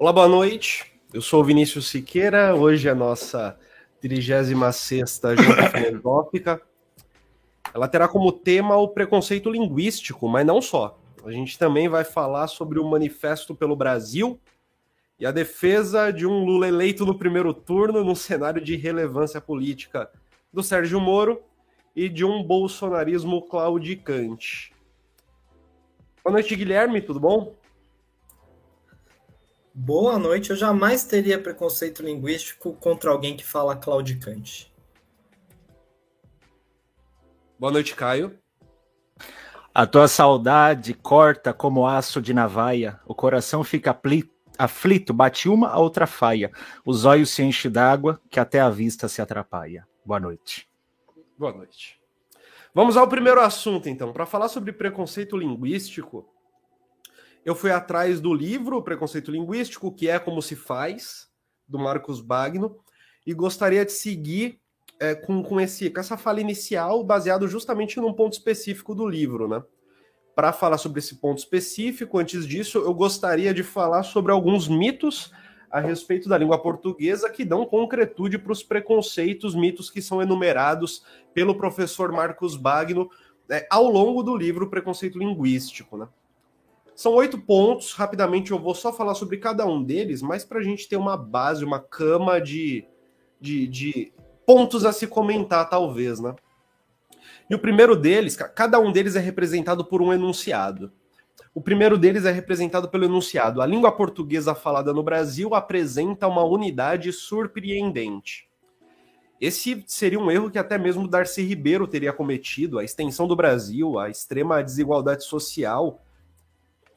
Olá, boa noite. Eu sou o Vinícius Siqueira. Hoje é a nossa 36 Junta Filosófica. Ela terá como tema o preconceito linguístico, mas não só. A gente também vai falar sobre o Manifesto pelo Brasil e a defesa de um Lula eleito no primeiro turno num cenário de relevância política do Sérgio Moro e de um bolsonarismo claudicante. Boa noite, Guilherme, tudo bom? Boa noite. Eu jamais teria preconceito linguístico contra alguém que fala claudicante. Boa noite, Caio. A tua saudade corta como aço de navaia, o coração fica aflito, bate uma a outra faia, os olhos se enchem d'água, que até a vista se atrapalha. Boa noite. Boa noite. Vamos ao primeiro assunto, então. Para falar sobre preconceito linguístico, eu fui atrás do livro Preconceito Linguístico, que é como se faz, do Marcos Bagno, e gostaria de seguir é, com, com, esse, com essa fala inicial, baseado justamente num ponto específico do livro, né? Para falar sobre esse ponto específico, antes disso, eu gostaria de falar sobre alguns mitos a respeito da língua portuguesa que dão concretude para os preconceitos, mitos que são enumerados pelo professor Marcos Bagno é, ao longo do livro Preconceito Linguístico, né? São oito pontos. Rapidamente eu vou só falar sobre cada um deles, mas para a gente ter uma base, uma cama de, de, de, pontos a se comentar, talvez, né? E o primeiro deles, cada um deles é representado por um enunciado. O primeiro deles é representado pelo enunciado. A língua portuguesa falada no Brasil apresenta uma unidade surpreendente. Esse seria um erro que até mesmo Darcy Ribeiro teria cometido. A extensão do Brasil, a extrema desigualdade social,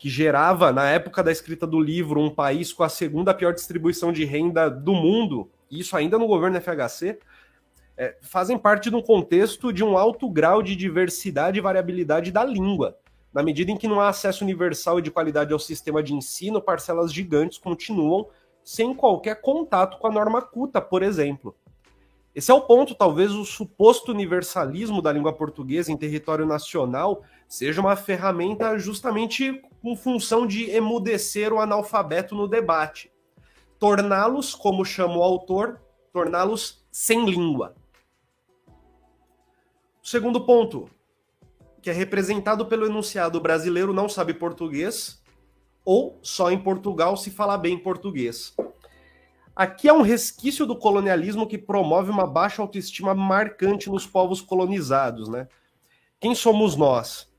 que gerava, na época da escrita do livro, um país com a segunda pior distribuição de renda do mundo, isso ainda no governo FHC, é, fazem parte de um contexto de um alto grau de diversidade e variabilidade da língua. Na medida em que não há acesso universal e de qualidade ao sistema de ensino, parcelas gigantes continuam sem qualquer contato com a norma culta, por exemplo. Esse é o ponto, talvez o suposto universalismo da língua portuguesa em território nacional seja uma ferramenta justamente com função de emudecer o analfabeto no debate, torná-los, como chama o autor, torná-los sem língua. O segundo ponto, que é representado pelo enunciado brasileiro não sabe português ou só em Portugal se fala bem português. Aqui é um resquício do colonialismo que promove uma baixa autoestima marcante nos povos colonizados, né? Quem somos nós?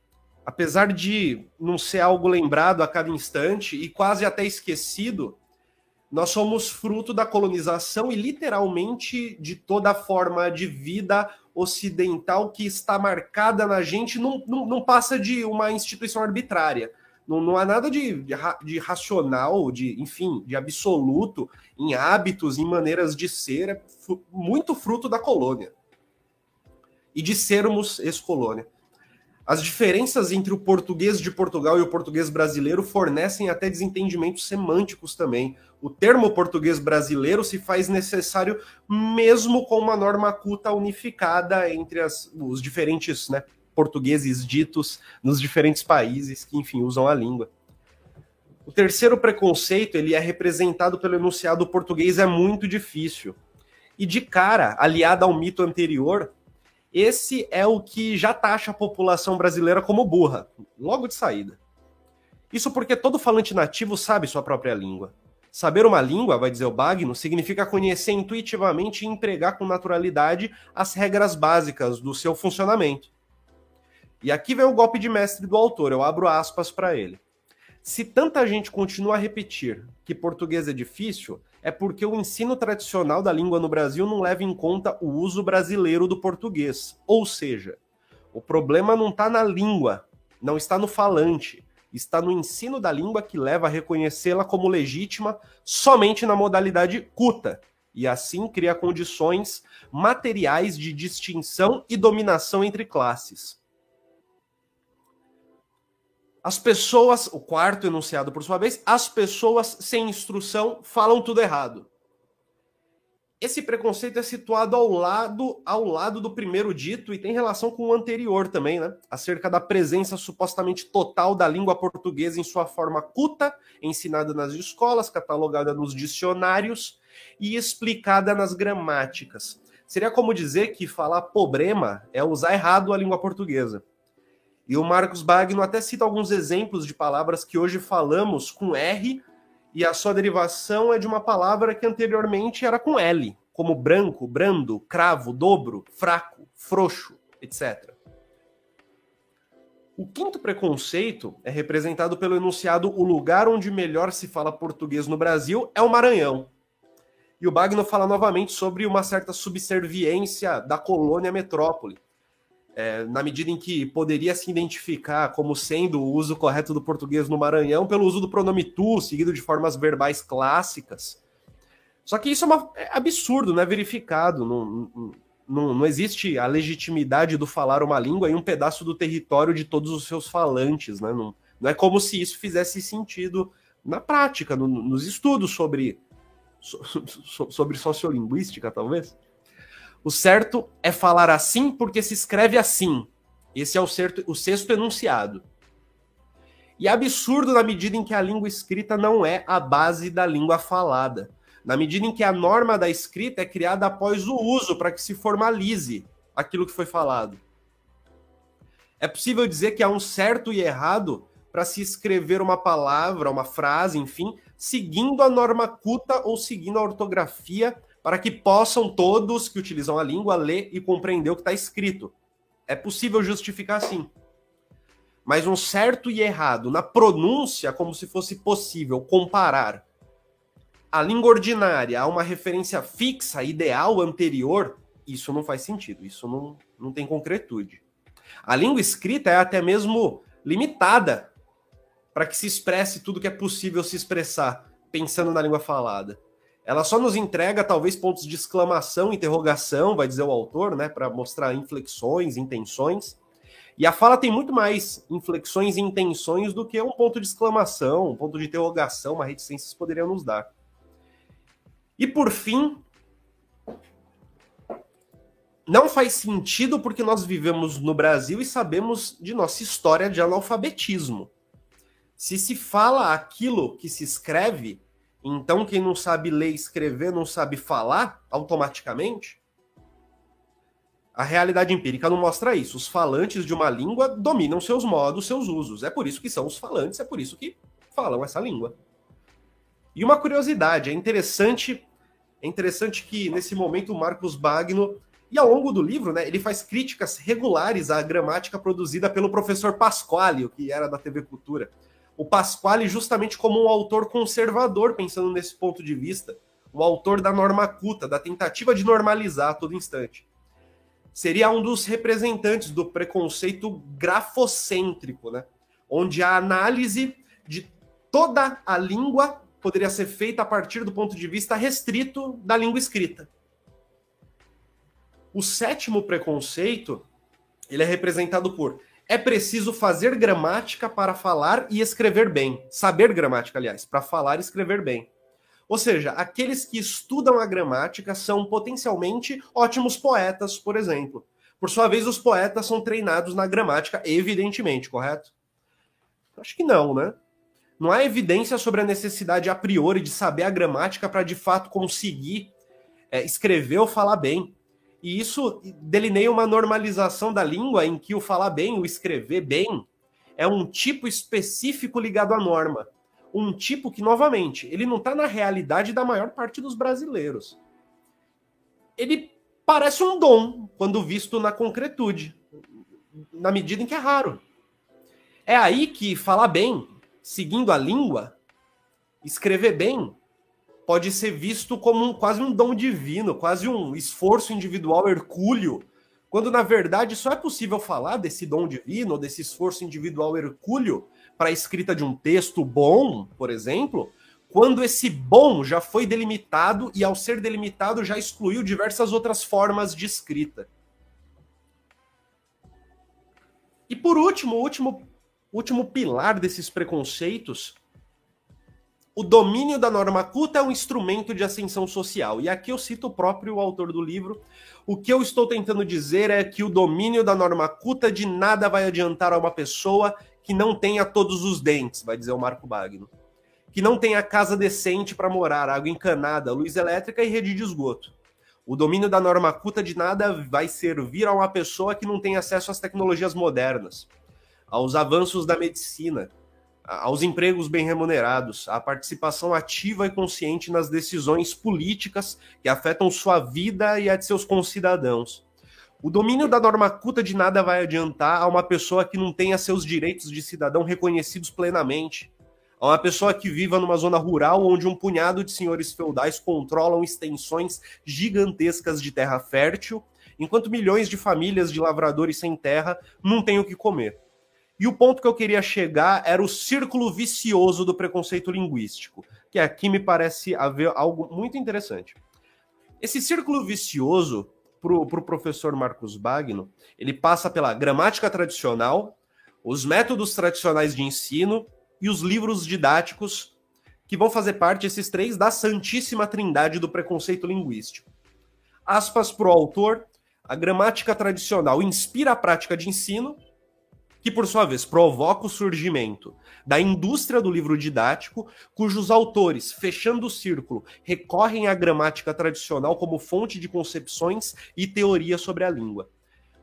Apesar de não ser algo lembrado a cada instante e quase até esquecido, nós somos fruto da colonização e literalmente de toda forma de vida ocidental que está marcada na gente, não, não, não passa de uma instituição arbitrária não, não há nada de, de, de, racional, de, enfim, de absoluto em hábitos, em maneiras de ser, é muito fruto da colônia. E de sermos ex-colônia. As diferenças entre o português de Portugal e o português brasileiro fornecem até desentendimentos semânticos também. O termo português brasileiro se faz necessário mesmo com uma norma culta unificada entre as, os diferentes né, portugueses ditos nos diferentes países que, enfim, usam a língua. O terceiro preconceito, ele é representado pelo enunciado português é muito difícil. E de cara, aliado ao mito anterior, esse é o que já taxa a população brasileira como burra, logo de saída. Isso porque todo falante nativo sabe sua própria língua. Saber uma língua, vai dizer o Bagno, significa conhecer intuitivamente e empregar com naturalidade as regras básicas do seu funcionamento. E aqui vem o golpe de mestre do autor, eu abro aspas para ele. Se tanta gente continua a repetir que português é difícil, é porque o ensino tradicional da língua no Brasil não leva em conta o uso brasileiro do português. Ou seja, o problema não está na língua, não está no falante, está no ensino da língua que leva a reconhecê-la como legítima somente na modalidade culta, e assim cria condições materiais de distinção e dominação entre classes. As pessoas, o quarto enunciado por sua vez, as pessoas sem instrução falam tudo errado. esse preconceito é situado ao lado ao lado do primeiro dito e tem relação com o anterior também, né? Acerca da presença supostamente total da língua portuguesa em sua forma culta, ensinada nas escolas, catalogada nos dicionários e explicada nas gramáticas. Seria como dizer que falar problema é usar errado a língua portuguesa. E o Marcos Bagno até cita alguns exemplos de palavras que hoje falamos com R e a sua derivação é de uma palavra que anteriormente era com L, como branco, brando, cravo, dobro, fraco, frouxo, etc. O quinto preconceito é representado pelo enunciado o lugar onde melhor se fala português no Brasil é o Maranhão. E o Bagno fala novamente sobre uma certa subserviência da colônia metrópole, é, na medida em que poderia se identificar como sendo o uso correto do português no Maranhão pelo uso do pronome tu, seguido de formas verbais clássicas. Só que isso é, uma, é absurdo, não é verificado. Não, não, não, existe a legitimidade do falar uma língua em um pedaço do território de todos os seus falantes. Né? Não, não é como se isso fizesse sentido na prática, no, nos estudos sobre, so, sobre sociolinguística, talvez. O certo é falar assim porque se escreve assim. Esse é o, certo, o sexto enunciado. E absurdo na medida em que a língua escrita não é a base da língua falada. Na medida em que a norma da escrita é criada após o uso para que se formalize aquilo que foi falado. É possível dizer que há um certo e errado para se escrever uma palavra, uma frase, enfim, seguindo a norma culta ou seguindo a ortografia para que possam todos que utilizam a língua ler e compreender o que está escrito. É possível justificar assim. Mas um certo e errado na pronúncia, como se fosse possível comparar a língua ordinária a uma referência fixa, ideal, anterior, isso não faz sentido, isso não, não tem concretude. A língua escrita é até mesmo limitada para que se expresse tudo que é possível se expressar pensando na língua falada. Ela só nos entrega talvez pontos de exclamação, interrogação, vai dizer o autor, né, para mostrar inflexões, intenções. E a fala tem muito mais inflexões e intenções do que um ponto de exclamação, um ponto de interrogação, uma reticência poderiam nos dar. E por fim, não faz sentido porque nós vivemos no Brasil e sabemos de nossa história de analfabetismo. Se se fala aquilo que se escreve, então, quem não sabe ler escrever, não sabe falar automaticamente? A realidade empírica não mostra isso. Os falantes de uma língua dominam seus modos, seus usos. É por isso que são os falantes, é por isso que falam essa língua. E uma curiosidade, é interessante, é interessante que nesse momento o Marcos Bagno e ao longo do livro, né, ele faz críticas regulares à gramática produzida pelo professor Pasquale, que era da TV Cultura o Pasquale justamente como um autor conservador, pensando nesse ponto de vista, o autor da norma culta, da tentativa de normalizar a todo instante. Seria um dos representantes do preconceito grafocêntrico, né? onde a análise de toda a língua poderia ser feita a partir do ponto de vista restrito da língua escrita. O sétimo preconceito ele é representado por é preciso fazer gramática para falar e escrever bem. Saber gramática, aliás, para falar e escrever bem. Ou seja, aqueles que estudam a gramática são potencialmente ótimos poetas, por exemplo. Por sua vez, os poetas são treinados na gramática, evidentemente, correto? Acho que não, né? Não há evidência sobre a necessidade a priori de saber a gramática para de fato conseguir é, escrever ou falar bem. E isso delineia uma normalização da língua em que o falar bem, o escrever bem, é um tipo específico ligado à norma. Um tipo que, novamente, ele não está na realidade da maior parte dos brasileiros. Ele parece um dom quando visto na concretude, na medida em que é raro. É aí que falar bem, seguindo a língua, escrever bem, pode ser visto como um, quase um dom divino, quase um esforço individual hercúleo, quando na verdade só é possível falar desse dom divino, desse esforço individual hercúleo para a escrita de um texto bom, por exemplo, quando esse bom já foi delimitado e ao ser delimitado já excluiu diversas outras formas de escrita. E por último, o último, último pilar desses preconceitos o domínio da norma culta é um instrumento de ascensão social. E aqui eu cito o próprio autor do livro. O que eu estou tentando dizer é que o domínio da norma culta de nada vai adiantar a uma pessoa que não tenha todos os dentes, vai dizer o Marco Bagno. Que não tenha casa decente para morar, água encanada, luz elétrica e rede de esgoto. O domínio da norma culta de nada vai servir a uma pessoa que não tem acesso às tecnologias modernas, aos avanços da medicina, aos empregos bem remunerados, à participação ativa e consciente nas decisões políticas que afetam sua vida e a de seus concidadãos. O domínio da norma culta de nada vai adiantar a uma pessoa que não tenha seus direitos de cidadão reconhecidos plenamente, a uma pessoa que viva numa zona rural onde um punhado de senhores feudais controlam extensões gigantescas de terra fértil, enquanto milhões de famílias de lavradores sem terra não têm o que comer. E o ponto que eu queria chegar era o círculo vicioso do preconceito linguístico, que aqui me parece haver algo muito interessante. Esse círculo vicioso, para o pro professor Marcos Bagno, ele passa pela gramática tradicional, os métodos tradicionais de ensino e os livros didáticos que vão fazer parte, esses três, da santíssima trindade do preconceito linguístico. Aspas para o autor, a gramática tradicional inspira a prática de ensino, que por sua vez provoca o surgimento da indústria do livro didático, cujos autores, fechando o círculo, recorrem à gramática tradicional como fonte de concepções e teorias sobre a língua.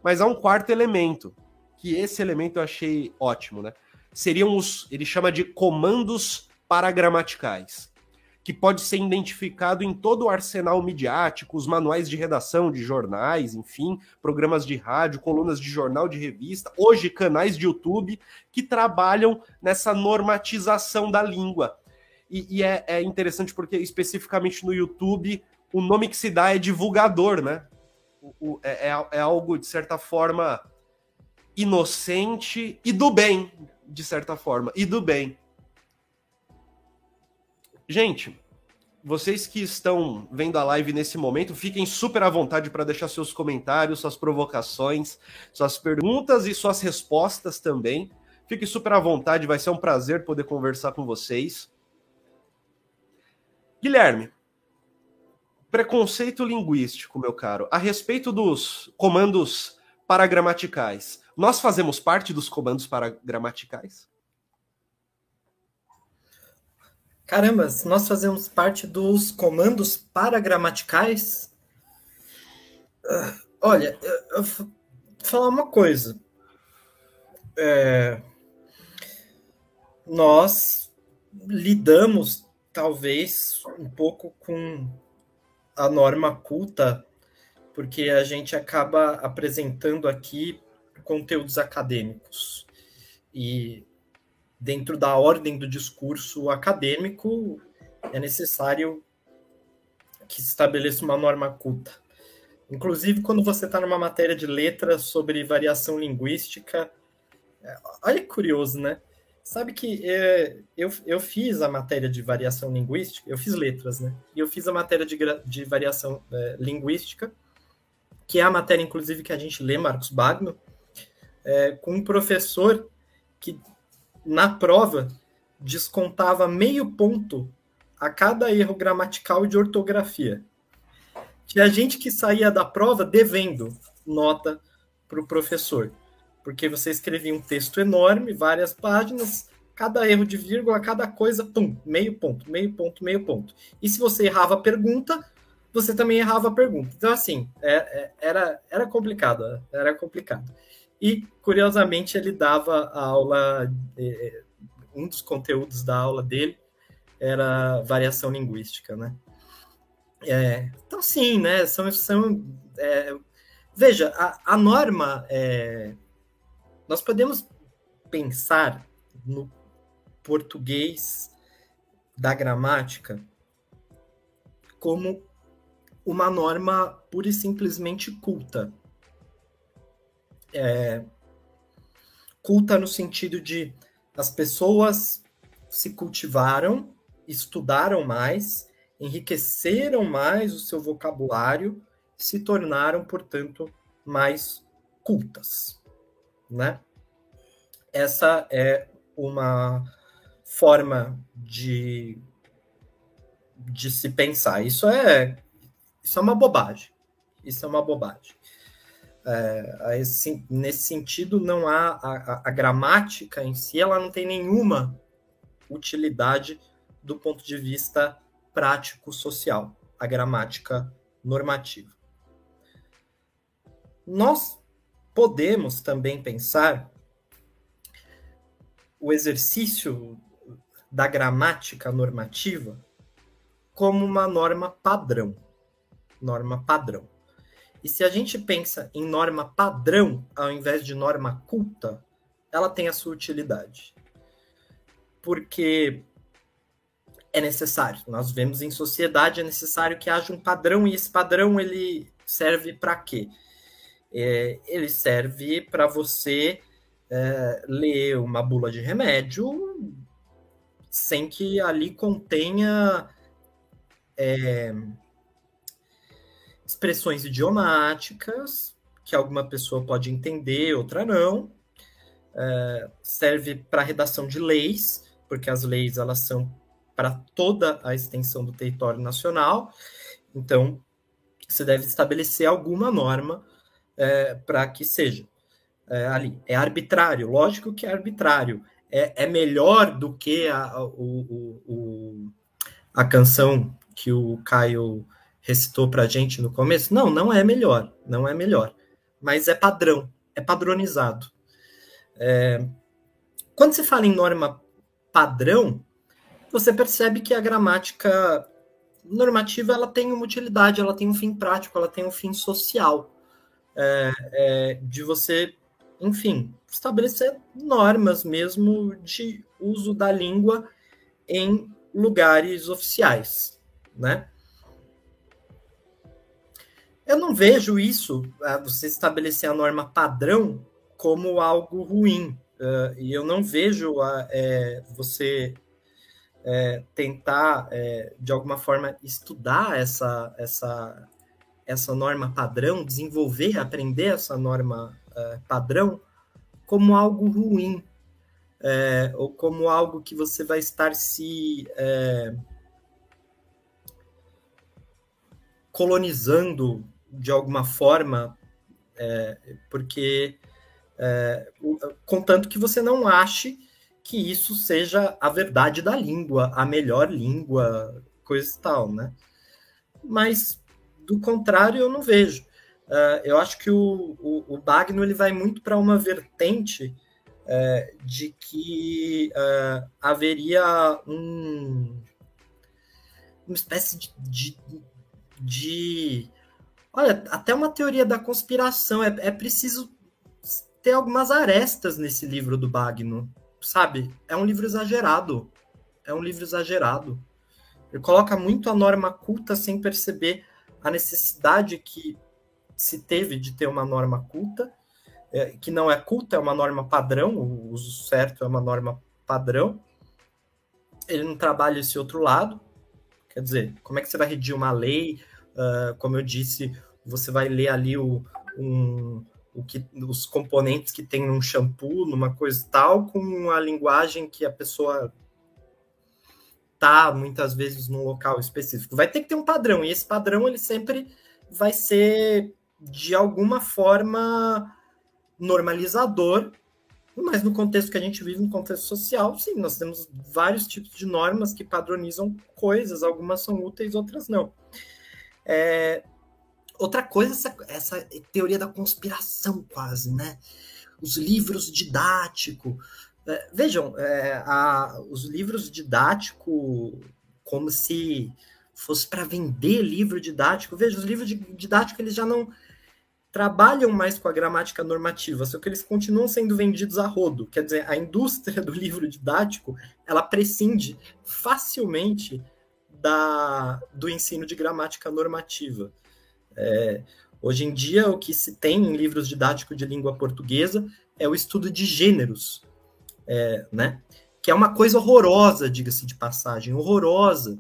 Mas há um quarto elemento, que esse elemento eu achei ótimo, né? Seriam os, ele chama de comandos paragrammaticais que pode ser identificado em todo o arsenal midiático, os manuais de redação de jornais, enfim, programas de rádio, colunas de jornal, de revista, hoje canais de YouTube que trabalham nessa normatização da língua. E, e é, é interessante porque, especificamente no YouTube, o nome que se dá é divulgador, né? O, o, é, é, é algo, de certa forma, inocente e do bem, de certa forma, e do bem. Gente, vocês que estão vendo a live nesse momento, fiquem super à vontade para deixar seus comentários, suas provocações, suas perguntas e suas respostas também. Fiquem super à vontade, vai ser um prazer poder conversar com vocês. Guilherme, preconceito linguístico, meu caro, a respeito dos comandos paragramaticais. Nós fazemos parte dos comandos paragramaticais? Caramba, nós fazemos parte dos comandos paragramaticais. Uh, olha, eu, eu vou falar uma coisa. É, nós lidamos, talvez, um pouco com a norma culta, porque a gente acaba apresentando aqui conteúdos acadêmicos. E dentro da ordem do discurso acadêmico, é necessário que se estabeleça uma norma culta. Inclusive, quando você está numa matéria de letras sobre variação linguística, é, olha que curioso, né? Sabe que é, eu, eu fiz a matéria de variação linguística, eu fiz letras, né? E eu fiz a matéria de, de variação é, linguística, que é a matéria, inclusive, que a gente lê, Marcos Bagno, é, com um professor que na prova, descontava meio ponto a cada erro gramatical e de ortografia. Tinha gente que saía da prova devendo nota para o professor, porque você escrevia um texto enorme, várias páginas, cada erro de vírgula, cada coisa, pum, meio ponto, meio ponto, meio ponto. E se você errava a pergunta, você também errava a pergunta. Então, assim, é, é, era, era complicado, era complicado. E, curiosamente, ele dava a aula, é, é, um dos conteúdos da aula dele era variação linguística, né? É, então, sim, né? São, são, é, veja, a, a norma, é, nós podemos pensar no português da gramática como uma norma pura e simplesmente culta é, culta no sentido de as pessoas se cultivaram, estudaram mais, enriqueceram mais o seu vocabulário, se tornaram, portanto, mais cultas, né? Essa é uma forma de de se pensar. Isso é, isso é uma bobagem. Isso é uma bobagem. É, esse, nesse sentido, não há a, a, gramática em si, ela não tem nenhuma utilidade do ponto de vista prático social, a gramática normativa. Nós podemos também pensar o exercício da gramática normativa como uma norma padrão. Norma padrão. E se a gente pensa em norma padrão ao invés de norma culta, ela tem a sua utilidade. Porque é necessário. Nós vemos em sociedade é necessário que haja um padrão e esse padrão ele serve para quê? É, ele serve para você é, ler uma bula de remédio sem que ali contenha é, expressões idiomáticas que alguma pessoa pode entender, outra não. É, serve para redação de leis, porque as leis elas são para toda a extensão do território nacional. Então, você deve estabelecer alguma norma é, para que seja é, ali. É arbitrário, lógico que é arbitrário. É, é melhor do que a, o, o, a canção que o Caio recitou para a gente no começo? Não, não é melhor, não é melhor. Mas é padrão, é padronizado. É, quando se fala em norma padrão, você percebe que a gramática normativa ela tem uma utilidade, ela tem um fim prático, ela tem um fim social. É, é, de você, enfim, estabelecer normas mesmo de uso da língua em lugares oficiais, né? Eu não vejo isso, você estabelecer a norma padrão, como algo ruim. Uh, e eu não vejo uh, é, você é, tentar, é, de alguma forma, estudar essa, essa, essa norma padrão, desenvolver, aprender essa norma padrão como algo ruim, ou como algo que você vai estar se colonizando de alguma forma, é, porque contanto que você não ache que isso seja a verdade da língua, a melhor língua, coisa e tal, né? Mas, do contrário, eu não vejo. Uh, eu acho que o, o, o Bagno ele vai muito para uma vertente uh, de que uh, haveria um, uma espécie de, de, de, Olha, até uma teoria da conspiração. É, é preciso ter algumas arestas nesse livro do Bagno sabe? É um livro exagerado. É um livro exagerado. Ele coloca muito a norma culta sem perceber a necessidade que se teve de ter uma norma culta, é, que não é culta, é uma norma padrão, o uso certo é uma norma padrão. Ele não trabalha esse outro lado. Quer dizer, como é que você vai redigir uma lei? Uh, como eu disse, você vai ler ali o, um, o que, os componentes que tem num shampoo, numa coisa tal, com a linguagem que a pessoa tá muitas vezes num local específico. Vai ter que ter um padrão, e esse padrão ele sempre vai ser de alguma forma normalizador, mas no contexto que a gente vive, no contexto social, sim, nós temos vários tipos de normas que padronizam coisas, algumas são úteis, outras não. É, outra coisa, essa, essa teoria da conspiração, quase, né? Os livros didáticos. É, vejam, é, a, os livros didáticos, como se fosse para vender livro didático. Veja, os livros didáticos eles já não trabalham mais com a gramática normativa, só que eles continuam sendo vendidos a rodo. Quer dizer, a indústria do livro didático ela prescinde facilmente da, do ensino de gramática normativa. É, hoje em dia, o que se tem em livros didáticos de língua portuguesa é o estudo de gêneros, é, né? Que é uma coisa horrorosa, diga-se de passagem, horrorosa,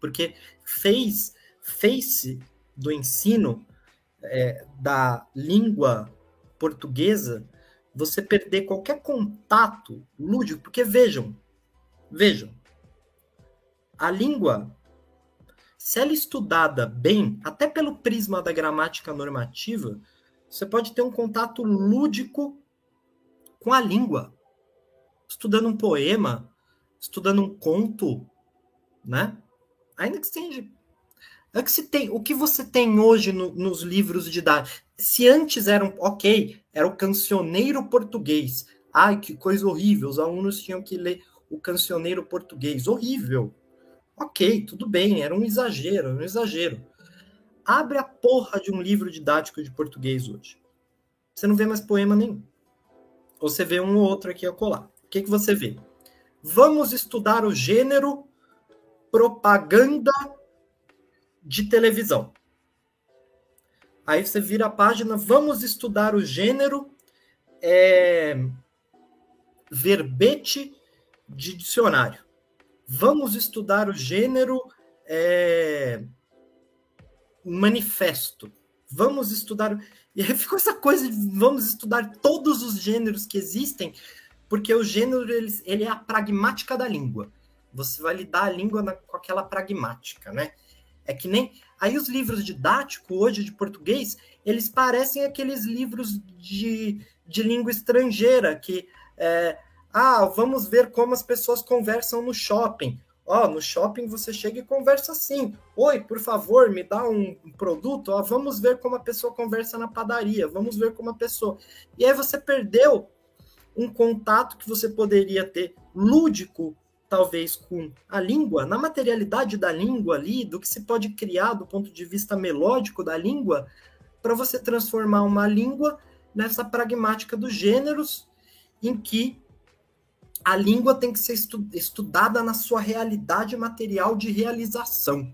porque fez fez do ensino é, da língua portuguesa você perder qualquer contato lúdico, porque vejam, vejam, a língua se ela é estudada bem, até pelo prisma da gramática normativa, você pode ter um contato lúdico com a língua. Estudando um poema, estudando um conto, né? Ainda que seja. É que se tem, o que você tem hoje no, nos livros de idade? Se antes eram, ok, era o cancioneiro português. Ai, que coisa horrível, os alunos tinham que ler o cancioneiro português. Horrível. Ok, tudo bem, era um exagero, era um exagero. Abre a porra de um livro didático de português hoje. Você não vê mais poema nenhum. Ou você vê um ou outro aqui a colar. O que, que você vê? Vamos estudar o gênero propaganda de televisão. Aí você vira a página, vamos estudar o gênero é, verbete de dicionário. Vamos estudar o gênero é, manifesto. Vamos estudar. E aí ficou essa coisa de vamos estudar todos os gêneros que existem, porque o gênero ele, ele é a pragmática da língua. Você vai lidar a língua na, com aquela pragmática, né? É que nem. Aí os livros didáticos, hoje de português, eles parecem aqueles livros de, de língua estrangeira que. É, ah, vamos ver como as pessoas conversam no shopping. Ó, oh, no shopping você chega e conversa assim. Oi, por favor, me dá um produto. Ó, oh, vamos ver como a pessoa conversa na padaria. Vamos ver como a pessoa. E aí você perdeu um contato que você poderia ter lúdico, talvez com a língua, na materialidade da língua ali, do que se pode criar do ponto de vista melódico da língua, para você transformar uma língua nessa pragmática dos gêneros em que a língua tem que ser estu estudada na sua realidade material de realização.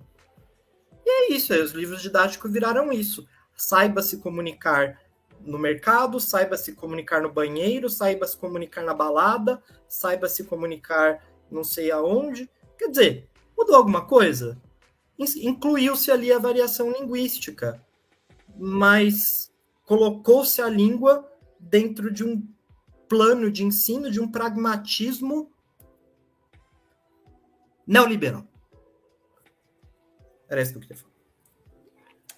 E é isso, aí os livros didáticos viraram isso. Saiba se comunicar no mercado, saiba se comunicar no banheiro, saiba se comunicar na balada, saiba se comunicar não sei aonde. Quer dizer, mudou alguma coisa? Incluiu-se ali a variação linguística, mas colocou-se a língua dentro de um plano de ensino de um pragmatismo neoliberal. Era isso que eu queria falar.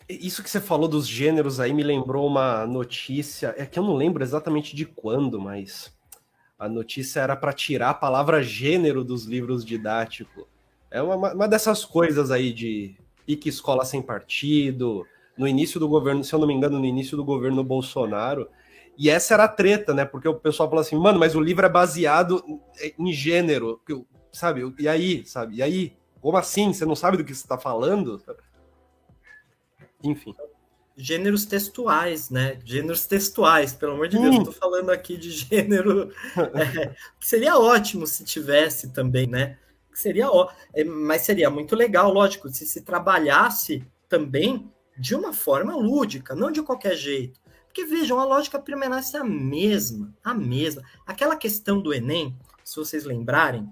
Isso que você falou dos gêneros aí me lembrou uma notícia, é que eu não lembro exatamente de quando, mas a notícia era para tirar a palavra gênero dos livros didáticos. É uma, uma dessas coisas aí de pique escola sem partido, no início do governo, se eu não me engano, no início do governo Bolsonaro, e essa era a treta, né? Porque o pessoal falou assim, mano, mas o livro é baseado em gênero, sabe? E aí, sabe? E aí? Como assim? Você não sabe do que você está falando? Enfim. Gêneros textuais, né? Gêneros textuais, pelo amor de hum. Deus, eu tô falando aqui de gênero. É, seria ótimo se tivesse também, né? Seria ó, é, mas seria muito legal, lógico, se se trabalhasse também de uma forma lúdica, não de qualquer jeito. Porque vejam, a lógica permanece a mesma, a mesma. Aquela questão do Enem, se vocês lembrarem,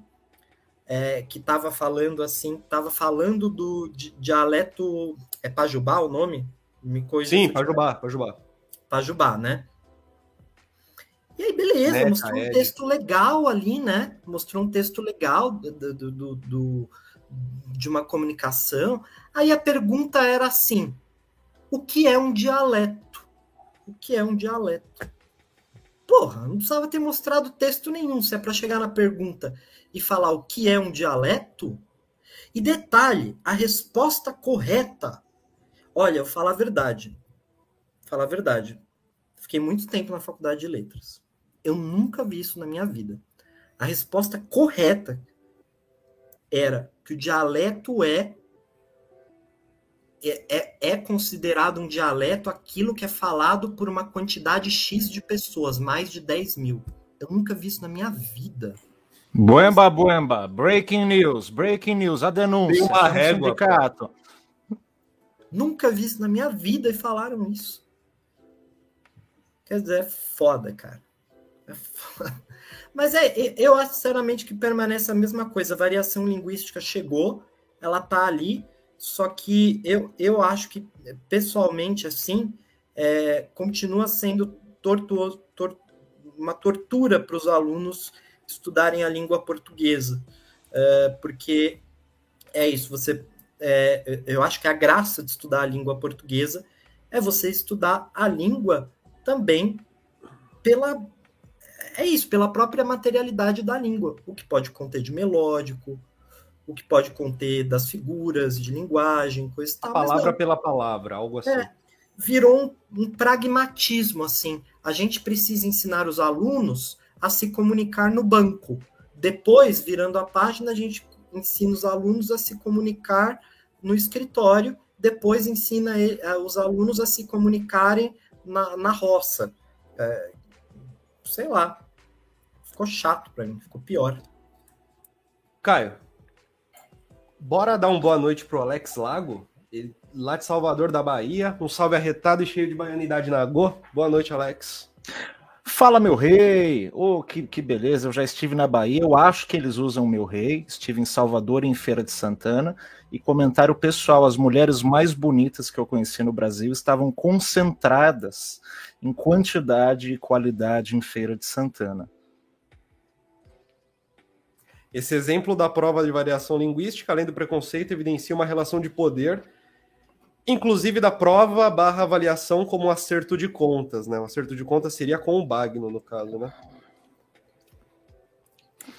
é, que estava falando assim, estava falando do dialeto. É Pajubá o nome? Me coisa Sim, Pajubá, Pajubá. Pajubá, né? E aí, beleza, é, mostrou um texto legal ali, né? Mostrou um texto legal do, do, do, do, de uma comunicação. Aí a pergunta era assim: o que é um dialeto? O que é um dialeto. Porra, não precisava ter mostrado texto nenhum, se é para chegar na pergunta e falar o que é um dialeto. E detalhe, a resposta correta. Olha, eu falo a verdade. Falar a verdade. Fiquei muito tempo na faculdade de letras. Eu nunca vi isso na minha vida. A resposta correta era que o dialeto é é, é, é, considerado um dialeto aquilo que é falado por uma quantidade X de pessoas, mais de 10 mil. Eu nunca vi isso na minha vida. Buemba, buemba, breaking news, breaking news, a denúncia, Tem uma régua, sindicato. Nunca vi isso na minha vida e falaram isso. Quer dizer, é foda, cara. É foda. Mas é, eu acho sinceramente que permanece a mesma coisa. A variação linguística chegou, ela tá ali só que eu, eu acho que, pessoalmente, assim, é, continua sendo tortuoso, tor uma tortura para os alunos estudarem a língua portuguesa. É, porque é isso, você é, eu acho que a graça de estudar a língua portuguesa é você estudar a língua também pela é isso, pela própria materialidade da língua, o que pode conter de melódico, o que pode conter das figuras de linguagem, coisa e tal. Palavra pela palavra, algo assim. É, virou um, um pragmatismo, assim. A gente precisa ensinar os alunos a se comunicar no banco. Depois, virando a página, a gente ensina os alunos a se comunicar no escritório, depois ensina os alunos a se comunicarem na, na roça. É, sei lá. Ficou chato para mim, ficou pior. Caio, bora dar uma boa noite pro Alex Lago, ele, lá de Salvador da Bahia. Um salve arretado e cheio de baianidade na Go. Boa noite, Alex. Fala, meu rei! Oh, que, que beleza, eu já estive na Bahia, eu acho que eles usam meu rei. Estive em Salvador, em Feira de Santana, e comentário pessoal: as mulheres mais bonitas que eu conheci no Brasil estavam concentradas em quantidade e qualidade em Feira de Santana. Esse exemplo da prova de variação linguística, além do preconceito, evidencia uma relação de poder inclusive da prova barra avaliação como acerto de contas, né? O acerto de contas seria com o Bagno, no caso, né?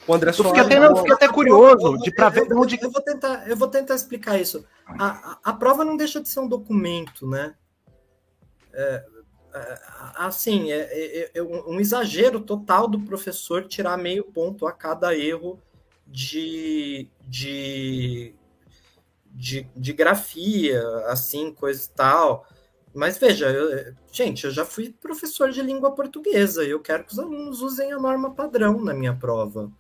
O André Soares... Fiquei até, não, fiquei até curioso de para ver eu, onde... Eu vou, tentar, eu vou tentar explicar isso. A, a, a, prova não deixa de ser um documento, né? É, é, assim, é, é, é, um exagero total do professor tirar meio ponto a cada erro de, de de, de grafia, assim, coisa e tal. Mas veja, eu, gente, eu já fui professor de língua portuguesa e eu quero que os alunos usem a norma padrão na minha prova.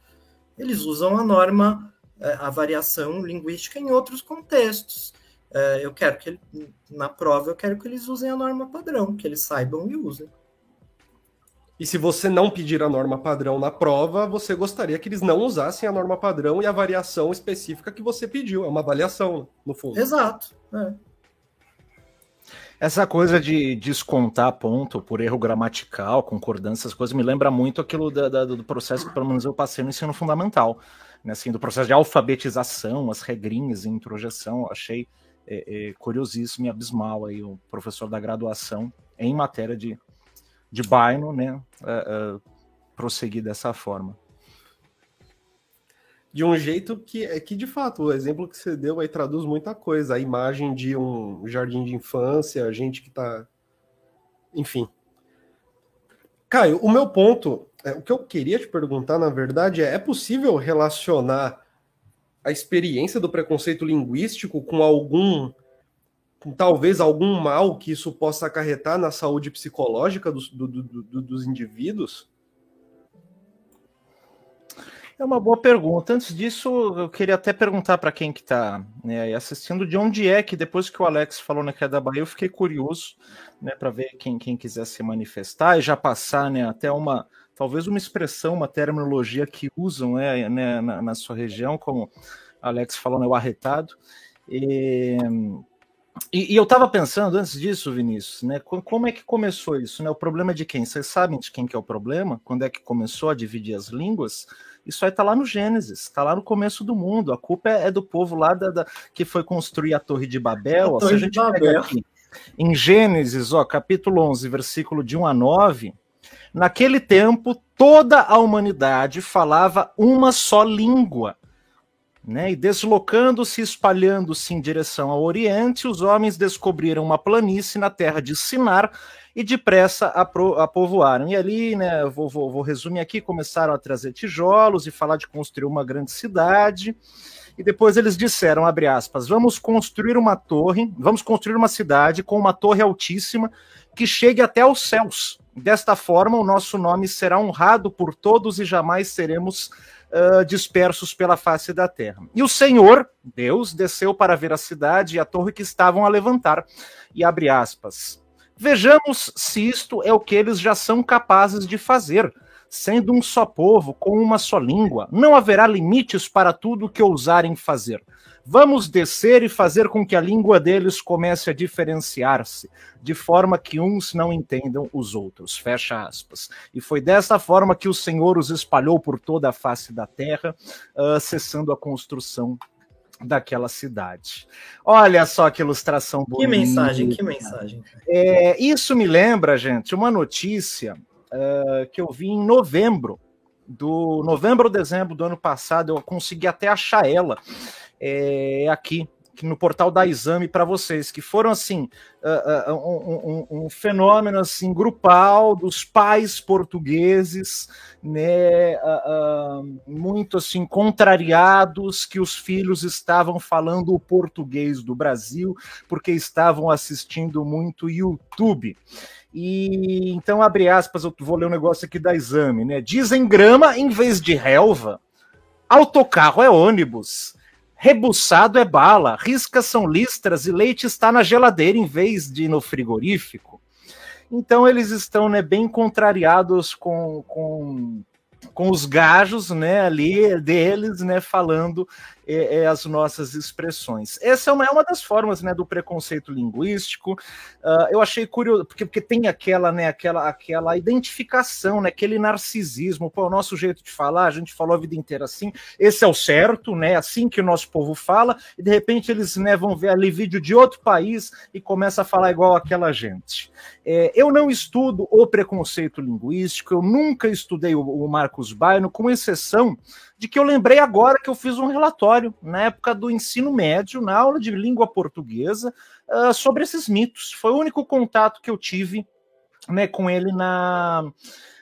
Eles usam a norma, é, a variação linguística em outros contextos. É, eu quero que, na prova, eu quero que eles usem a norma padrão, que eles saibam e usem. E se você não pedir a norma padrão na prova, você gostaria que eles não usassem a norma padrão e a variação específica que você pediu. É uma avaliação, no fundo. Exato. É. Essa coisa de descontar ponto por erro gramatical, concordância, essas coisas, me lembra muito aquilo da, da, do processo que pelo menos eu passei no ensino fundamental. Né, assim, do processo de alfabetização, as regrinhas e introjeção. Achei é, é, curiosíssimo e abismal aí o professor da graduação em matéria de de Bino, né, uh, prosseguir dessa forma. De um jeito que é que de fato o exemplo que você deu aí traduz muita coisa, a imagem de um jardim de infância, gente que está, enfim. Caio, o meu ponto, é, o que eu queria te perguntar na verdade é, é possível relacionar a experiência do preconceito linguístico com algum talvez algum mal que isso possa acarretar na saúde psicológica dos, do, do, do, dos indivíduos? É uma boa pergunta. Antes disso, eu queria até perguntar para quem que está né, assistindo de onde é que, depois que o Alex falou na queda da Bahia, eu fiquei curioso né, para ver quem, quem quiser se manifestar e já passar né, até uma, talvez uma expressão, uma terminologia que usam né, né na, na, sua região, como Alex falou, né, o arretado. E, e, e, eu estava pensando antes disso, Vinícius, né? Como é que começou isso? Né? O problema é de quem? Vocês sabem de quem que é o problema? Quando é que começou a dividir as línguas? Isso aí está lá no Gênesis, está lá no começo do mundo. A culpa é, é do povo lá da, da, que foi construir a Torre de Babel. A Torre a gente Babel. Aqui, em Gênesis, ó, capítulo 11, versículo de 1 a 9, naquele tempo toda a humanidade falava uma só língua né? E deslocando-se, espalhando-se em direção ao Oriente, os homens descobriram uma planície na terra de Sinar e depressa a, pro, a povoaram. E ali, né, vou, vou, vou resumir aqui, começaram a trazer tijolos e falar de construir uma grande cidade. E depois eles disseram, abre aspas, vamos construir uma torre, vamos construir uma cidade com uma torre altíssima que chegue até aos céus. Desta forma, o nosso nome será honrado por todos e jamais seremos uh, dispersos pela face da terra. E o Senhor, Deus, desceu para ver a cidade e a torre que estavam a levantar. E abre aspas. Vejamos se isto é o que eles já são capazes de fazer. Sendo um só povo, com uma só língua, não haverá limites para tudo o que ousarem fazer. Vamos descer e fazer com que a língua deles comece a diferenciar-se, de forma que uns não entendam os outros. Fecha aspas. E foi dessa forma que o Senhor os espalhou por toda a face da terra, uh, cessando a construção daquela cidade. Olha só que ilustração bonita. Que mensagem, que mensagem. É, isso me lembra, gente, uma notícia uh, que eu vi em novembro, do novembro ou dezembro do ano passado, eu consegui até achar ela é, aqui no portal da Exame para vocês, que foram assim uh, uh, um, um, um, fenômeno assim grupal dos pais portugueses, né, uh, muito assim contrariados que os filhos estavam falando o português do Brasil porque estavam assistindo muito YouTube. E então abre aspas, eu vou ler um negócio aqui da Exame, né? Dizem grama em vez de relva. Autocarro é ônibus. Rebuçado é bala, riscas são listras e leite está na geladeira em vez de no frigorífico. Então eles estão né, bem contrariados com, com, com os gajos né, ali deles, né, falando é, é, as nossas expressões. Essa é uma, é uma das formas né, do preconceito linguístico. Uh, eu achei curioso, porque, porque tem aquela, né, aquela, aquela identificação, né, aquele narcisismo. Pô, o nosso jeito de falar, a gente falou a vida inteira assim, esse é o certo, né, assim que o nosso povo fala, e de repente eles né, vão ver ali vídeo de outro país e começa a falar igual aquela gente. É, eu não estudo o preconceito linguístico, eu nunca estudei o, o Marcos Baino, com exceção de que eu lembrei agora que eu fiz um relatório na época do ensino médio, na aula de língua portuguesa, uh, sobre esses mitos. Foi o único contato que eu tive né, com ele na,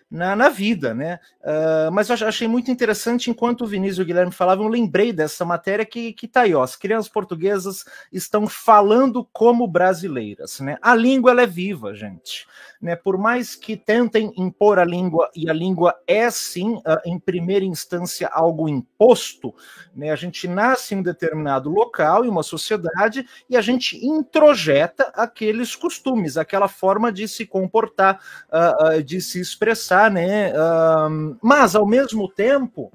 na, na vida, né? Uh, mas eu achei muito interessante, enquanto o Vinícius e o Guilherme falavam, eu lembrei dessa matéria que, que tá aí, ó, as crianças portuguesas estão falando como brasileiras, né? A língua, ela é viva, gente né? Por mais que tentem impor a língua, e a língua é sim, ah, em primeira instância, algo imposto, né? A gente nasce em um determinado local, em uma sociedade, e a gente introjeta aqueles costumes, aquela forma de se comportar, uh, uh, de se expressar, né? Mas, ao mesmo tempo,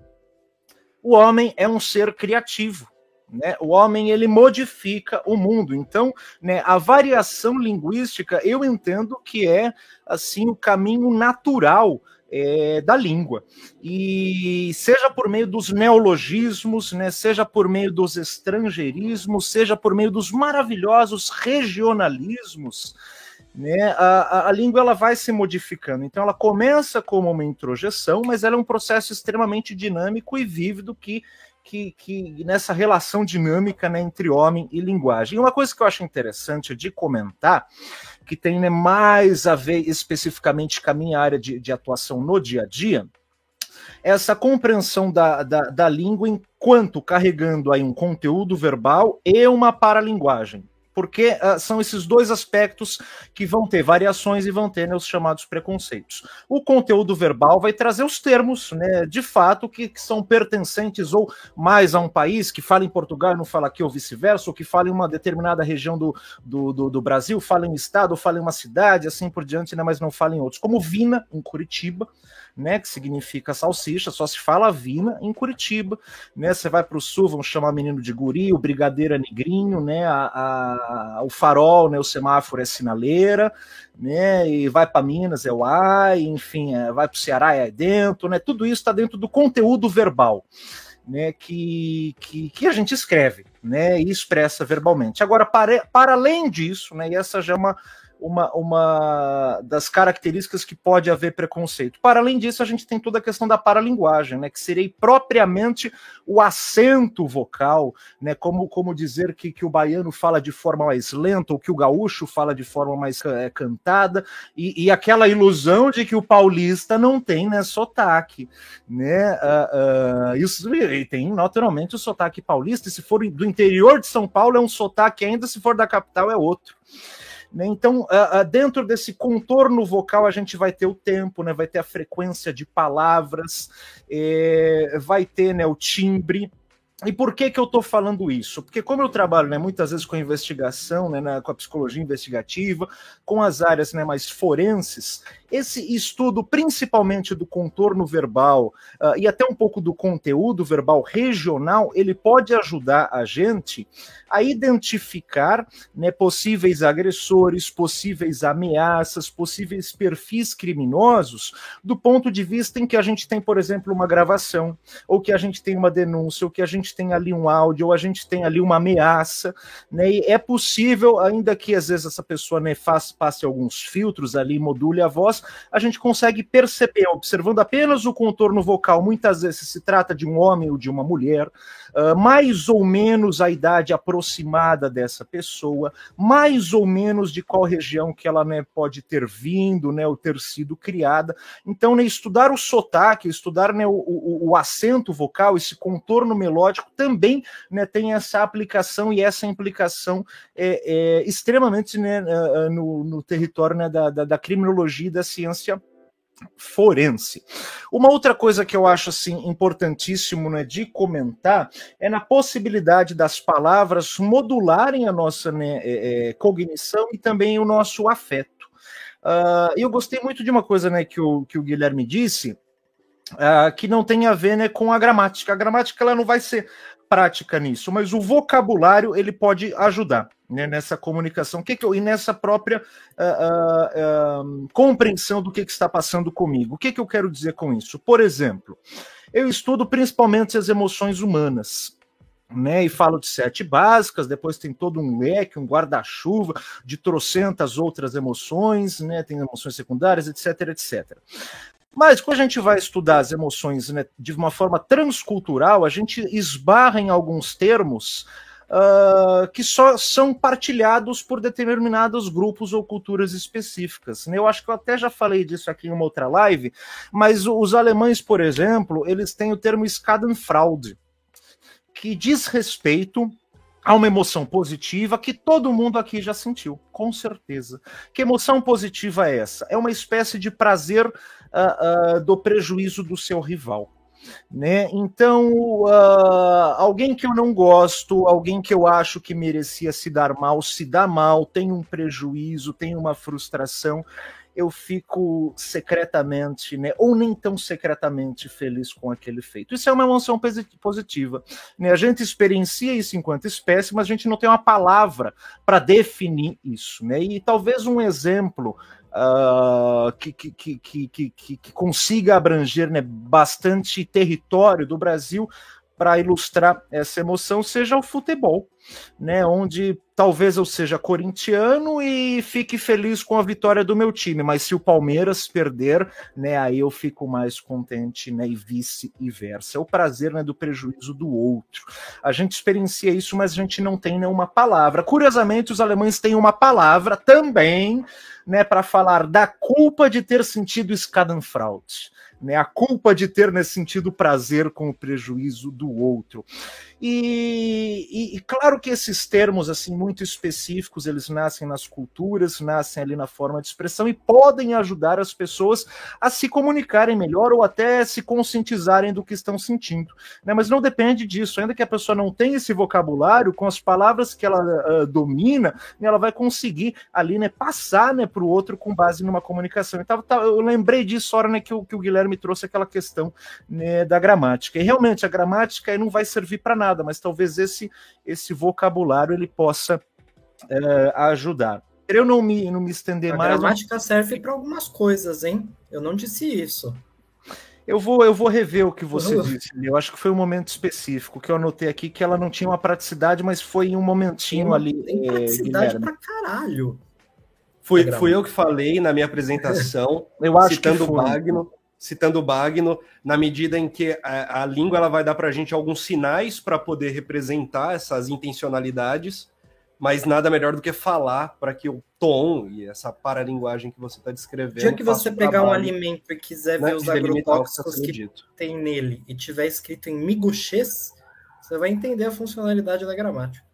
o homem é um ser criativo. Né? O homem ele modifica o mundo. Então, né, a variação linguística eu entendo que é assim o caminho natural é, da língua. E seja por meio dos neologismos, né, seja por meio dos estrangeirismos, seja por meio dos maravilhosos regionalismos, né, a, a, língua ela vai se modificando. Então ela começa como uma introjeção, mas ela é um processo extremamente dinâmico e vívido que que, que nessa relação dinâmica né, entre homem e linguagem. E uma coisa que eu acho interessante de comentar, que tem né, mais a ver especificamente com a minha área de, de atuação no dia a dia, é essa compreensão da, da, da língua enquanto carregando aí um conteúdo verbal e uma paralinguagem porque uh, são esses dois aspectos que vão ter variações e vão ter né, os chamados preconceitos. O conteúdo verbal vai trazer os termos, né, de fato, que, que, são pertencentes ou mais a um país que fala em Portugal e não fala aqui, ou vice-versa, ou que fala em uma determinada região do, do, do, do, Brasil, fala em um estado, fala em uma cidade, assim por diante, né, mas não fala em outros. Como Vina, em Curitiba, né, que significa salsicha, só se fala vina em Curitiba, né? Você vai para o sul, vão chamar menino de guri, o brigadeiro é negrinho, né? A, a, o farol, né? O semáforo é sinaleira, né? E vai para Minas é o ai, enfim, é, vai para o Ceará é dentro, né? Tudo isso está dentro do conteúdo verbal. Né, que, que, que, a gente escreve né, e expressa verbalmente. Agora, para, para além disso, né, e essa já é uma, uma, uma das características que pode haver preconceito. Para além disso, a gente tem toda a questão da paralinguagem, né, que seria propriamente o acento vocal, né, como, como dizer que, que o baiano fala de forma mais lenta, ou que o gaúcho fala de forma mais é, cantada, e, e, aquela ilusão de que o paulista não tem né, sotaque. Né, uh, uh, isso, e tem naturalmente o sotaque paulista, e se for do interior de São Paulo é um sotaque ainda, se for da capital é outro. Né? Então, dentro desse contorno vocal, a gente vai ter o tempo, né? vai ter a frequência de palavras, é, vai ter né, o timbre. E por que, que eu estou falando isso? Porque como eu trabalho né, muitas vezes com investigação, né, na, com a psicologia investigativa, com as áreas né, mais forenses, esse estudo, principalmente do contorno verbal uh, e até um pouco do conteúdo verbal regional, ele pode ajudar a gente a identificar né, possíveis agressores, possíveis ameaças, possíveis perfis criminosos, do ponto de vista em que a gente tem, por exemplo, uma gravação, ou que a gente tem uma denúncia, ou que a gente tem ali um áudio, ou a gente tem ali uma ameaça, né? E é possível, ainda que às vezes essa pessoa né, faça, passe alguns filtros ali, module a voz, a gente consegue perceber, observando apenas o contorno vocal, muitas vezes se trata de um homem ou de uma mulher, uh, mais ou menos a idade aproximada dessa pessoa, mais ou menos de qual região que ela né, pode ter vindo, né, ou ter sido criada. Então, né, estudar o sotaque, estudar né, o, o, o acento vocal, esse contorno melódico, também né, tem essa aplicação e essa implicação é, é extremamente né, no, no território né, da, da, da criminologia e da ciência forense. Uma outra coisa que eu acho assim importantíssimo né, de comentar é na possibilidade das palavras modularem a nossa né, é, é, cognição e também o nosso afeto. Uh, eu gostei muito de uma coisa né, que, o, que o Guilherme disse, uh, que não tem a ver né, com a gramática. A gramática ela não vai ser prática nisso, mas o vocabulário ele pode ajudar né, nessa comunicação que que eu, e nessa própria uh, uh, uh, compreensão do que, que, está passando comigo. O que, que eu quero dizer com isso? Por exemplo, eu estudo principalmente as emoções humanas. Né, e falo de sete básicas, depois tem todo um leque, um guarda-chuva de trocentas outras emoções, né, tem emoções secundárias, etc, etc. Mas quando a gente vai estudar as emoções né, de uma forma transcultural, a gente esbarra em alguns termos uh, que só são partilhados por determinados grupos ou culturas específicas. Né? Eu acho que eu até já falei disso aqui em uma outra live, mas os alemães, por exemplo, eles têm o termo Schadenfreude, que diz respeito a uma emoção positiva que todo mundo aqui já sentiu, com certeza. Que emoção positiva é essa? É uma espécie de prazer uh, uh, do prejuízo do seu rival. Né? Então, uh, alguém que eu não gosto, alguém que eu acho que merecia se dar mal, se dá mal, tem um prejuízo, tem uma frustração, eu fico secretamente, né, ou nem tão secretamente feliz com aquele feito. Isso é uma emoção positiva. Né? A gente experiencia isso enquanto espécie, mas a gente não tem uma palavra para definir isso. Né? E talvez um exemplo uh, que, que, que, que, que, consiga abranger né, bastante território do Brasil para ilustrar essa emoção seja o futebol, né? Onde talvez eu seja corintiano e fique feliz com a vitória do meu time, mas se o Palmeiras perder, né, aí eu fico mais contente, né, e vice-versa. É o prazer, né, do prejuízo do outro. A gente experiencia isso, mas a gente não tem nenhuma palavra. Curiosamente, os alemães têm uma palavra também, né, para falar da culpa de ter sentido Schadenfreude né, a culpa de ter nesse sentido prazer com o prejuízo do outro. E, e, e, claro que esses termos assim muito específicos eles nascem nas culturas, nascem ali na forma de expressão e podem ajudar as pessoas a se comunicarem melhor ou até se conscientizarem do que estão sentindo. Né? Mas não depende disso, ainda que a pessoa não tenha esse vocabulário, com as palavras que ela uh, domina, né, ela vai conseguir ali né, passar né, para o outro com base numa comunicação. Então, eu lembrei disso hora né, que, o, que o Guilherme trouxe aquela questão né, da gramática. E realmente a gramática não vai servir para nada nada, mas talvez esse, esse vocabulário ele possa é, ajudar. Eu não me, não me estender a mais. A gramática serve para algumas coisas, hein? Eu não disse isso. Eu vou, eu vou rever o que você uhum. disse. Eu acho que foi um momento específico que eu anotei aqui que ela não tinha uma praticidade, mas foi em um momentinho tem, ali. Tem é, praticidade é, pra caralho. Fui, fui eu que falei na minha apresentação, eu acho citando o Magno citando o Bagno, na medida em que a, a língua ela vai dar para a gente alguns sinais para poder representar essas intencionalidades, mas nada melhor do que falar para que o tom e essa paralinguagem que você está descrevendo. dia que você pegar trabalho, um alimento e quiser né, ver os agrotóxicos que, que tem nele e tiver escrito em miguxês, você vai entender a funcionalidade da gramática.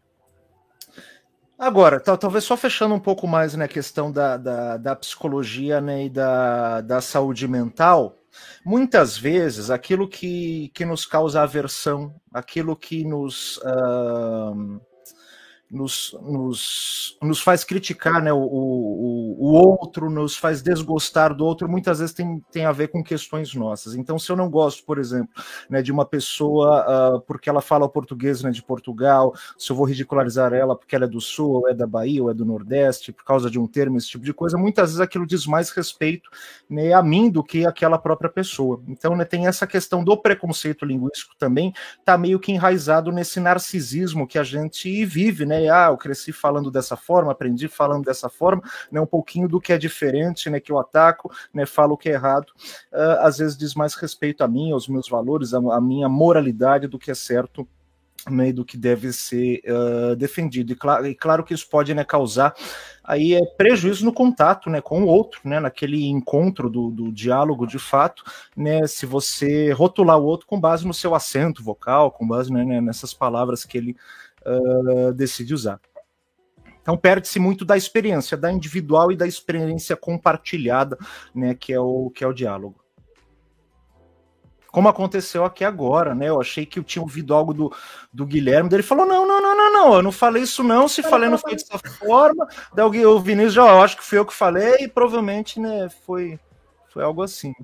Agora, talvez só fechando um pouco mais na né, questão da, da, da, psicologia né, e da, da saúde mental, Muitas vezes, aquilo que, que nos causa aversão, aquilo que nos. Uh, nos, nos, nos faz criticar né, o, o, o outro, nos faz desgostar do outro, muitas vezes tem, tem a ver com questões nossas. Então, se eu não gosto, por exemplo, né, de uma pessoa uh, porque ela fala português né, de Portugal, se eu vou ridicularizar ela porque ela é do Sul, ou é da Bahia, ou é do Nordeste, por causa de um termo, esse tipo de coisa, muitas vezes aquilo diz mais respeito né, a mim do que aquela própria pessoa. Então, né, tem essa questão do preconceito linguístico também, está meio que enraizado nesse narcisismo que a gente vive, né? Né? Ah, eu cresci falando dessa forma, aprendi falando dessa forma, né? Um pouquinho do que é diferente, né? Que eu ataco, né? Falo o que é errado. Uh, às vezes diz mais respeito a mim, aos meus valores, a minha moralidade do que é certo né, do que deve ser uh, defendido. E, cl e, claro que isso pode né, causar aí é prejuízo no contato né, com o outro, né, naquele encontro do, do diálogo de fato, né, se você rotular o outro com base no seu acento vocal, com base né nessas palavras que ele uh, decide usar. Então perde-se muito da experiência, da individual e da experiência compartilhada, né, que é o que é o diálogo. Como aconteceu aqui agora, né? Eu achei que eu tinha ouvido algo do, do Guilherme, ele falou: não, não, não, não, não, eu não falei isso, não. Se falei, não foi dessa forma. Daí o Vinícius já, eu acho que fui eu que falei, e provavelmente, né, foi, foi algo assim.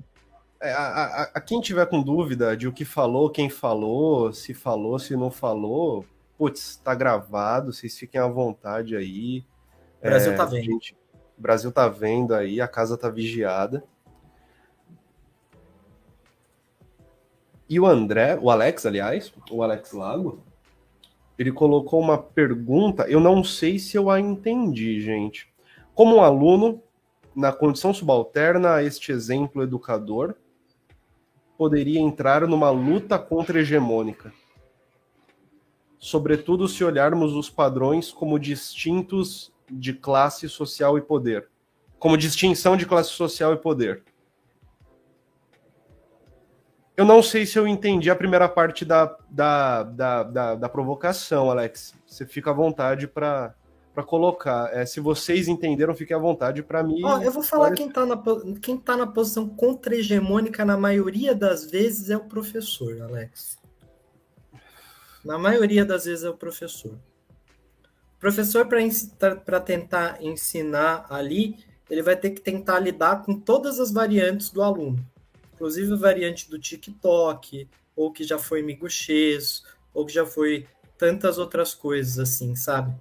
É, a, a, a, quem tiver com dúvida de o que falou, quem falou, se falou, se não falou, putz, tá gravado, vocês fiquem à vontade aí. O Brasil é, tá vendo. Gente, o Brasil tá vendo aí, a casa tá vigiada. E o André, o Alex, aliás, o Alex Lago, ele colocou uma pergunta, eu não sei se eu a entendi, gente. Como um aluno, na condição subalterna a este exemplo educador, poderia entrar numa luta contra-hegemônica? Sobretudo se olharmos os padrões como distintos de classe social e poder, como distinção de classe social e poder. Eu não sei se eu entendi a primeira parte da, da, da, da, da provocação, Alex. Você fica à vontade para para colocar. É, se vocês entenderam, fique à vontade para mim. Oh, eu vou falar quem está na, quem tá na posição contra-hegemônica na maioria das vezes é o professor, Alex. Na maioria das vezes é o professor. O professor, para tentar ensinar ali, ele vai ter que tentar lidar com todas as variantes do aluno. Inclusive a variante do TikTok, ou que já foi miguxês, ou que já foi tantas outras coisas assim, sabe?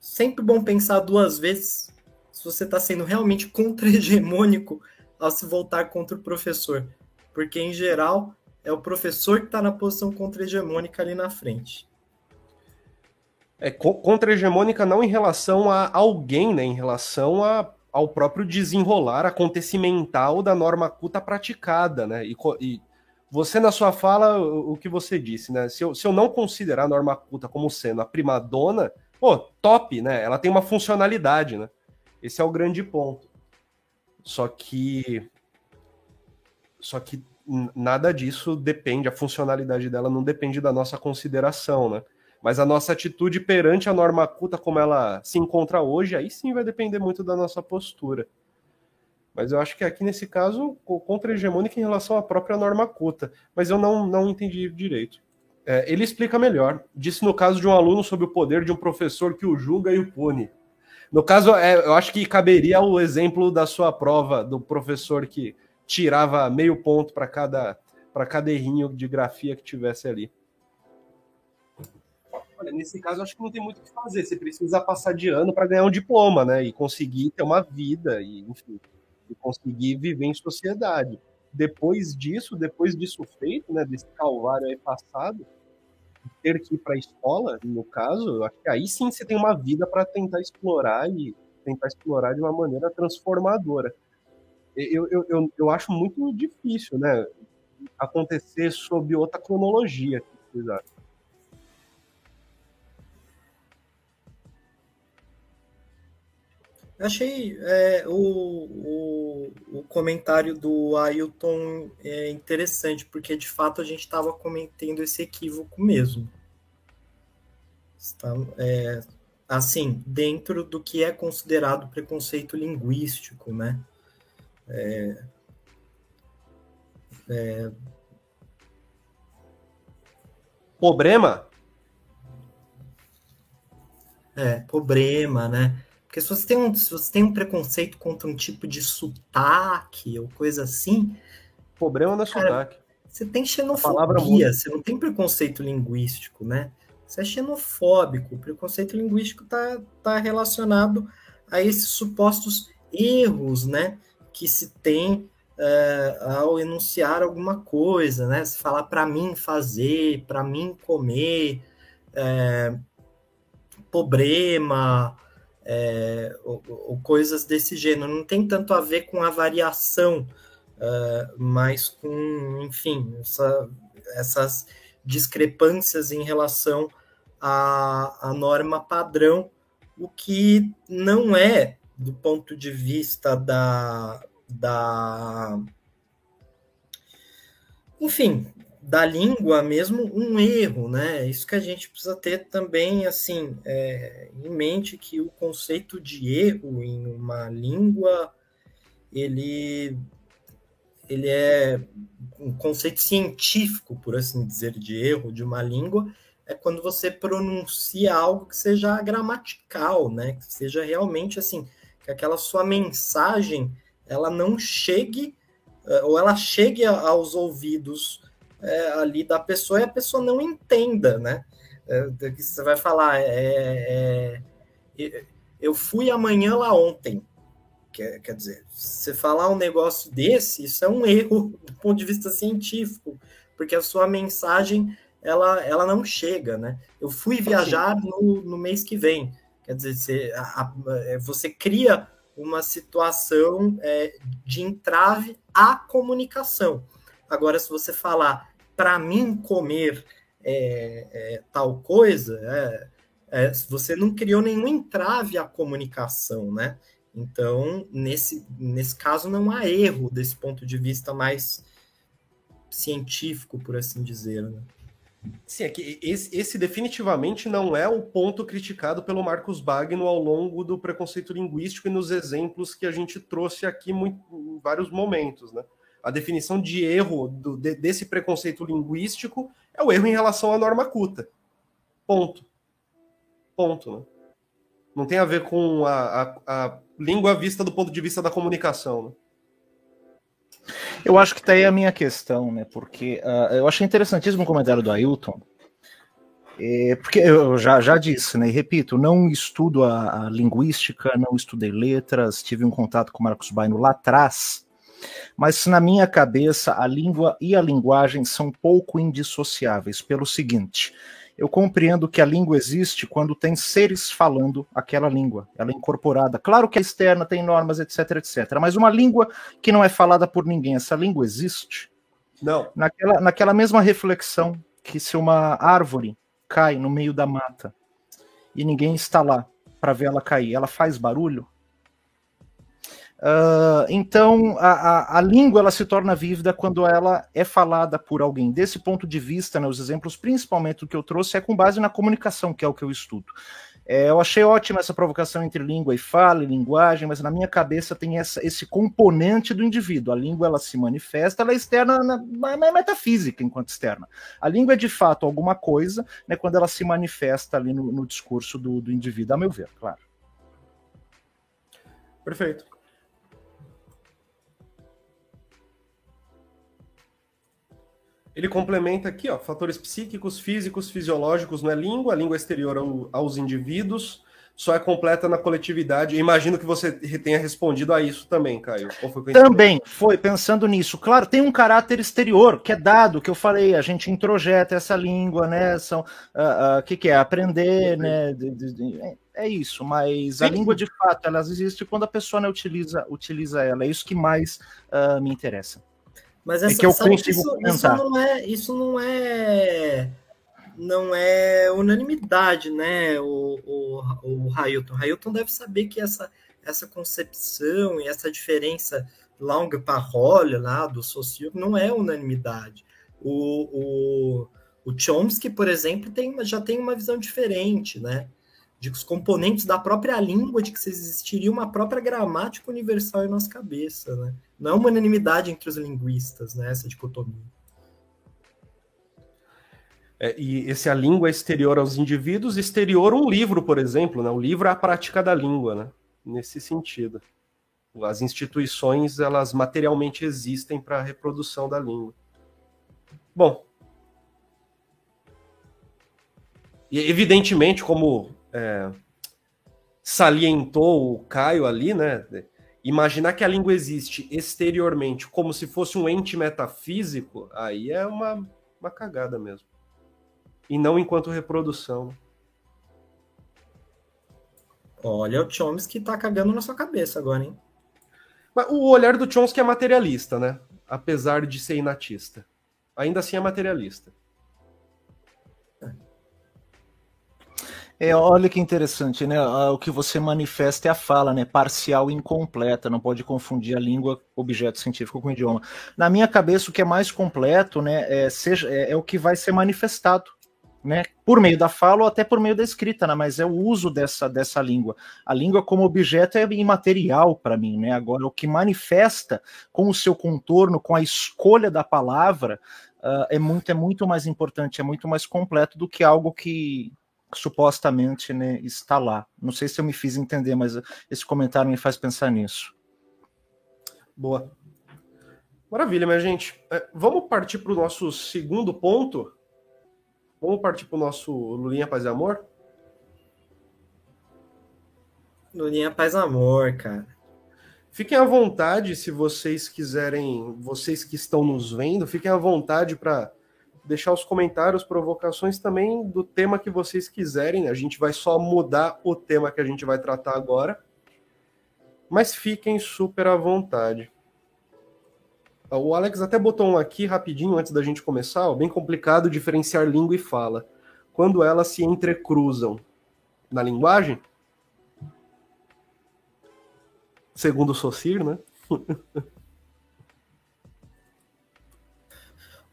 Sempre bom pensar duas vezes se você está sendo realmente contra-hegemônico ao se voltar contra o professor. Porque, em geral, é o professor que está na posição contra-hegemônica ali na frente. É contra-hegemônica não em relação a alguém, né? Em relação a, ao próprio desenrolar acontecimental da norma culta praticada, né? E, e você, na sua fala, o, o, que você disse, né? Se eu, se eu não considerar a norma culta como sendo a primadona, pô, top, né? Ela tem uma funcionalidade, né? Esse é o grande ponto. Só que. Só que nada disso depende, a funcionalidade dela não depende da nossa consideração, né? Mas a nossa atitude perante a norma culta como ela se encontra hoje, aí sim vai depender muito da nossa postura. Mas eu acho que aqui nesse caso, contra-hegemônica em relação à própria norma culta. Mas eu não, não entendi direito. É, ele explica melhor. Disse no caso de um aluno sobre o poder de um professor que o julga e o pune. No caso, é, eu acho que caberia o exemplo da sua prova, do professor que tirava meio ponto para cada para cada errinho de grafia que tivesse ali. Olha, nesse caso, acho que não tem muito o que fazer. Você precisa passar de ano para ganhar um diploma, né? E conseguir ter uma vida, e, enfim, e conseguir viver em sociedade. Depois disso, depois disso feito, né? Desse calvário aí passado, ter que ir para a escola, no caso, acho que aí sim você tem uma vida para tentar explorar e tentar explorar de uma maneira transformadora eu, eu, eu, eu acho muito difícil, né? Acontecer sob outra cronologia. Achei é, o, o, o, comentário do Ailton é, interessante, porque de fato a gente estava cometendo esse equívoco mesmo. Está, é, assim, dentro do que é considerado preconceito linguístico, né? É, é... Problema? É, problema, né? Porque se você, tem um, se você tem um preconceito contra um tipo de sotaque ou coisa assim. Problema não é cara, sotaque. Você tem xenofobia, você não tem preconceito linguístico, né? Você é xenofóbico. O preconceito linguístico está tá relacionado a esses supostos erros, né? Que se tem é, ao enunciar alguma coisa, né? Se falar para mim fazer, para mim comer, é, problema, é, ou, ou, coisas desse gênero. Não tem tanto a ver com a variação, mas com, enfim, essa, essas discrepâncias em relação à, à norma padrão, o que não é, do ponto de vista da, da enfim, da língua mesmo um erro, né? Isso que a gente precisa ter também, assim, é, em mente que o conceito de erro em uma língua, ele, ele é um conceito científico, por assim dizer, de erro de uma língua, é quando você pronuncia algo que seja gramatical, né? Que seja realmente, assim, que aquela sua mensagem, ela não chegue, é, ou ela chegue aos ouvidos é, ali da pessoa e a pessoa não entenda, né? É, você vai falar, é, é, eu fui amanhã lá ontem. Quer, quer dizer, você falar um negócio desse, isso é um erro do ponto de vista científico, porque a sua mensagem ela, ela não chega, né? Eu fui viajar no, no mês que vem. Quer dizer, você, a, a, é, você cria uma situação é, de entrave à comunicação. Agora, se você falar para mim comer é, é, tal coisa, é, você não criou nenhum entrave à comunicação, né? Então, nesse, nesse caso, não há erro desse ponto de vista mais científico, por assim dizer. Né? Sim, é que esse, esse, definitivamente não é o ponto criticado pelo Marcos Bagno ao longo do preconceito linguístico e nos exemplos que a gente trouxe aqui muito, em vários momentos, né? a definição de erro do, de, desse preconceito linguístico é o erro em relação à norma culta. Ponto. Ponto. Né? Não tem a ver com a, a, a, língua vista do ponto de vista da comunicação. Né? Eu acho que tá aí a minha questão, né? Porque uh, eu achei interessantíssimo o comentário do Ailton. É, porque eu já, já disse, né? E repito, não estudo a, a linguística, não estudei letras, tive um contato com Marcos Baino lá atrás mas na minha cabeça a língua e a linguagem são pouco indissociáveis, pelo seguinte: eu compreendo que a língua existe quando tem seres falando aquela língua, ela é incorporada. Claro que a externa tem normas, etc, etc. Mas uma língua que não é falada por ninguém, essa língua existe? Não. Naquela, naquela mesma reflexão que se uma árvore cai no meio da mata e ninguém está lá para ver ela cair, ela faz barulho? Uh, então, a, a, a, língua ela se torna vívida quando ela é falada por alguém. Desse ponto de vista, né, os exemplos, principalmente o que eu trouxe, é com base na comunicação, que é o que eu estudo. É, eu achei ótima essa provocação entre língua e fala e linguagem, mas na minha cabeça tem essa, esse componente do indivíduo. A língua ela se manifesta, ela é externa na, na, metafísica enquanto externa. A língua é de fato alguma coisa, né, quando ela se manifesta ali no, no discurso do, do indivíduo, a meu ver, claro. Perfeito. Ele complementa aqui, ó, fatores psíquicos, físicos, fisiológicos não é língua, a língua é exterior ao, aos indivíduos, só é completa na coletividade. imagino que você tenha respondido a isso também, Caio. Também foi pensando nisso. Claro, tem um caráter exterior que é dado, que eu falei, a gente introjeta essa língua, né? São, o uh, uh, que, que é aprender, né? De, é isso, mas Sim. a língua de fato ela existe quando a pessoa né, utiliza, utiliza ela. É isso que mais uh, me interessa. Mas essa, é que eu consigo isso, isso, não é, isso não é não é unanimidade, né? O, o, o Railton. Railton deve saber que essa, essa concepção e essa diferença longue parole lá do socio não é unanimidade. O, o, o Chomsky, por exemplo, tem, já tem uma visão diferente, né? de os componentes da própria língua, de que existiria uma própria gramática universal em nossa cabeça, né? Não é uma unanimidade entre os linguistas, né? Essa dicotomia. É, e esse a língua exterior aos indivíduos, exterior um livro, por exemplo, né? O livro é a prática da língua, né? Nesse sentido. As instituições, elas materialmente existem para a reprodução da língua. Bom. E evidentemente, como é, salientou o Caio ali, né? Imaginar que a língua existe exteriormente como se fosse um ente metafísico, aí é uma, uma cagada mesmo e não enquanto reprodução. Olha o Chomsky tá cagando na sua cabeça agora, hein? Mas o olhar do Chomsky é materialista, né? Apesar de ser inatista. Ainda assim é materialista. É, olha que interessante, né? O que você manifesta é a fala, né? Parcial e incompleta, não pode confundir a língua, objeto científico com idioma. Na minha cabeça, o que é mais completo, né, é, seja, é, é o que vai ser manifestado né, por meio da fala ou até por meio da escrita, né, mas é o uso dessa, dessa língua. A língua como objeto é imaterial para mim, né? Agora, o que manifesta com o seu contorno, com a escolha da palavra, uh, é, muito, é muito mais importante, é muito mais completo do que algo que supostamente né, está lá. Não sei se eu me fiz entender, mas esse comentário me faz pensar nisso. Boa. Maravilha, minha gente. É, vamos partir para o nosso segundo ponto Vamos partir para o nosso Lulinha Paz e Amor? Lulinha Paz e Amor, cara. Fiquem à vontade se vocês quiserem, vocês que estão nos vendo, fiquem à vontade para deixar os comentários, provocações também do tema que vocês quiserem. A gente vai só mudar o tema que a gente vai tratar agora. Mas fiquem super à vontade. O Alex até botou um aqui rapidinho antes da gente começar, ó, bem complicado diferenciar língua e fala. Quando elas se entrecruzam na linguagem, segundo o Socir, né?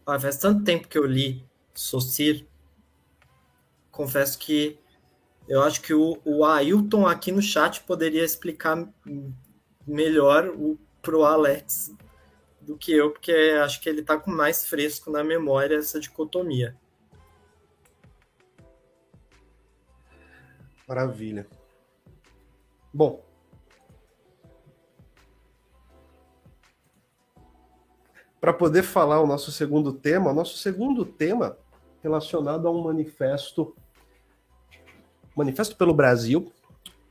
ah, faz tanto tempo que eu li Socir, confesso que eu acho que o, o Ailton aqui no chat poderia explicar melhor o, pro Alex do que eu, porque acho que ele está com mais fresco na memória essa dicotomia. Maravilha. Bom. Para poder falar o nosso segundo tema, nosso segundo tema relacionado a um manifesto manifesto pelo Brasil,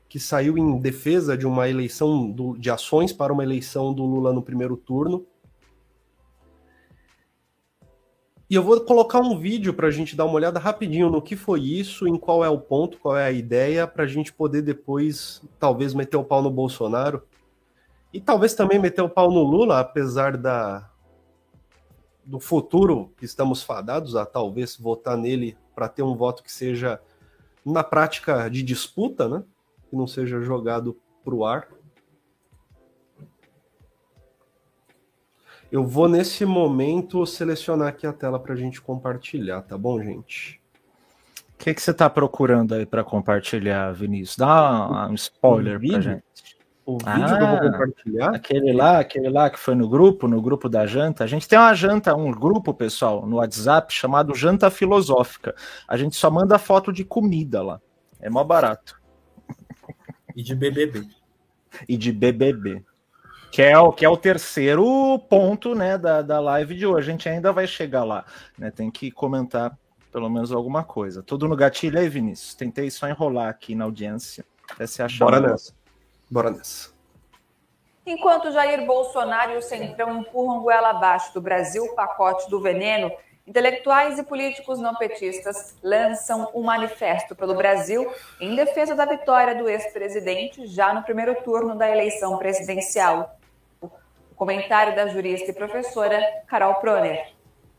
que saiu em defesa de uma eleição do, de ações para uma eleição do Lula no primeiro turno. E eu vou colocar um vídeo para a gente dar uma olhada rapidinho no que foi isso, em qual é o ponto, qual é a ideia, para a gente poder depois, talvez, meter o pau no Bolsonaro. E talvez também meter o pau no Lula, apesar da do futuro que estamos fadados a talvez votar nele para ter um voto que seja, na prática, de disputa, né? Que não seja jogado para o ar. Eu vou nesse momento selecionar aqui a tela para a gente compartilhar, tá bom, gente? O que, que você está procurando aí para compartilhar, Vinícius? Dá um spoiler para gente. O vídeo ah, que eu vou compartilhar? Aquele lá, aquele lá que foi no grupo, no grupo da janta. A gente tem uma janta, um grupo, pessoal, no WhatsApp chamado Janta Filosófica. A gente só manda foto de comida lá. É mó barato. E de BBB. E de BBB. Que é, o, que é o terceiro ponto né, da, da live de hoje. A gente ainda vai chegar lá. Né? Tem que comentar pelo menos alguma coisa. Tudo no gatilho aí, Vinícius. Tentei só enrolar aqui na audiência. Até se achar. Bora nessa. Bora nessa. Enquanto Jair Bolsonaro e o Centrão empurram goela abaixo do Brasil o pacote do veneno, intelectuais e políticos não petistas lançam um manifesto pelo Brasil em defesa da vitória do ex-presidente já no primeiro turno da eleição presidencial. O comentário da jurista e professora Carol Proner.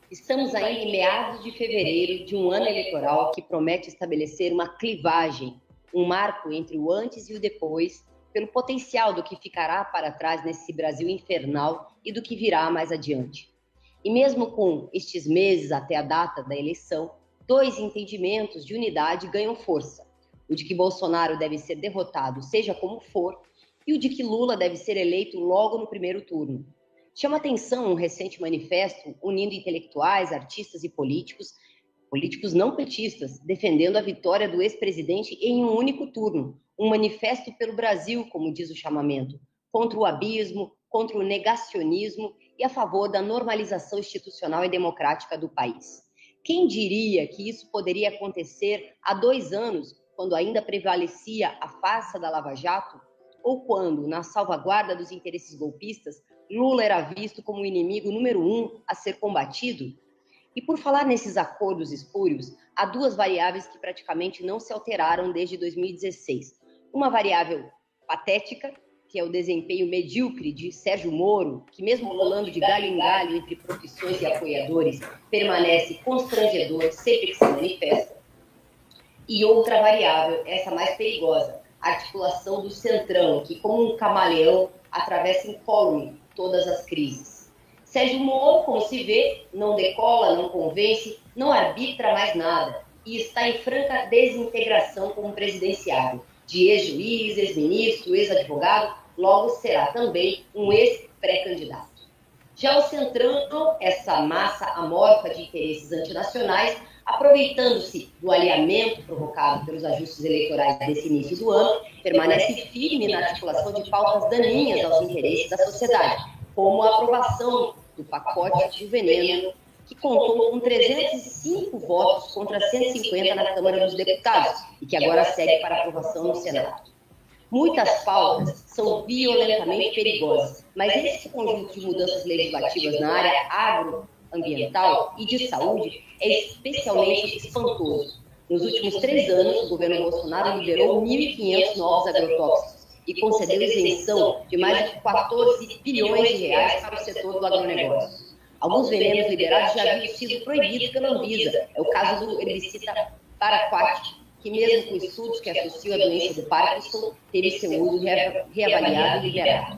Estamos ainda em meados de fevereiro de um ano eleitoral que promete estabelecer uma clivagem, um marco entre o antes e o depois, pelo potencial do que ficará para trás nesse Brasil infernal e do que virá mais adiante. E mesmo com estes meses até a data da eleição, dois entendimentos de unidade ganham força: o de que Bolsonaro deve ser derrotado, seja como for, e o de que Lula deve ser eleito logo no primeiro turno. Chama atenção um recente manifesto unindo intelectuais, artistas e políticos, políticos não petistas defendendo a vitória do ex-presidente em um único turno, um manifesto pelo Brasil, como diz o chamamento, contra o abismo, contra o negacionismo e a favor da normalização institucional e democrática do país. Quem diria que isso poderia acontecer há dois anos, quando ainda prevalecia a farsa da Lava Jato, ou quando, na salvaguarda dos interesses golpistas, Lula era visto como o inimigo número um a ser combatido? E por falar nesses acordos espúrios, há duas variáveis que praticamente não se alteraram desde 2016. Uma variável patética, que é o desempenho medíocre de Sérgio Moro, que mesmo rolando de galho em galho entre profissões e apoiadores, permanece constrangedor sempre que se manifesta. E outra variável, essa mais perigosa, a articulação do centrão, que como um camaleão atravessa incólume todas as crises. Sérgio Moro, como se vê, não decola, não convence, não arbitra mais nada e está em franca desintegração como presidenciário. De ex-juiz, ex-ministro, ex-advogado, logo será também um ex-pré-candidato. Já o Centrão, essa massa amorfa de interesses antinacionais, aproveitando-se do alinhamento provocado pelos ajustes eleitorais desse início do ano, permanece firme na articulação de pautas daninhas aos interesses da sociedade, como a aprovação do pacote do veneno, que contou com 305 votos contra 150 na Câmara dos Deputados e que agora segue para aprovação no Senado. Muitas pautas são violentamente perigosas, mas esse conjunto de mudanças legislativas na área agroambiental e de saúde é especialmente espantoso. Nos últimos três anos, o governo Bolsonaro liberou 1.500 novos agrotóxicos e concedeu isenção de mais de 14 bilhões de reais para o setor do agronegócio. Alguns venenos liberados já haviam sido proibidos pela Anvisa. É o caso do herbicida paraquat, que mesmo com estudos que associam a doença do Parkinson, teve seu uso reavaliado e liberado.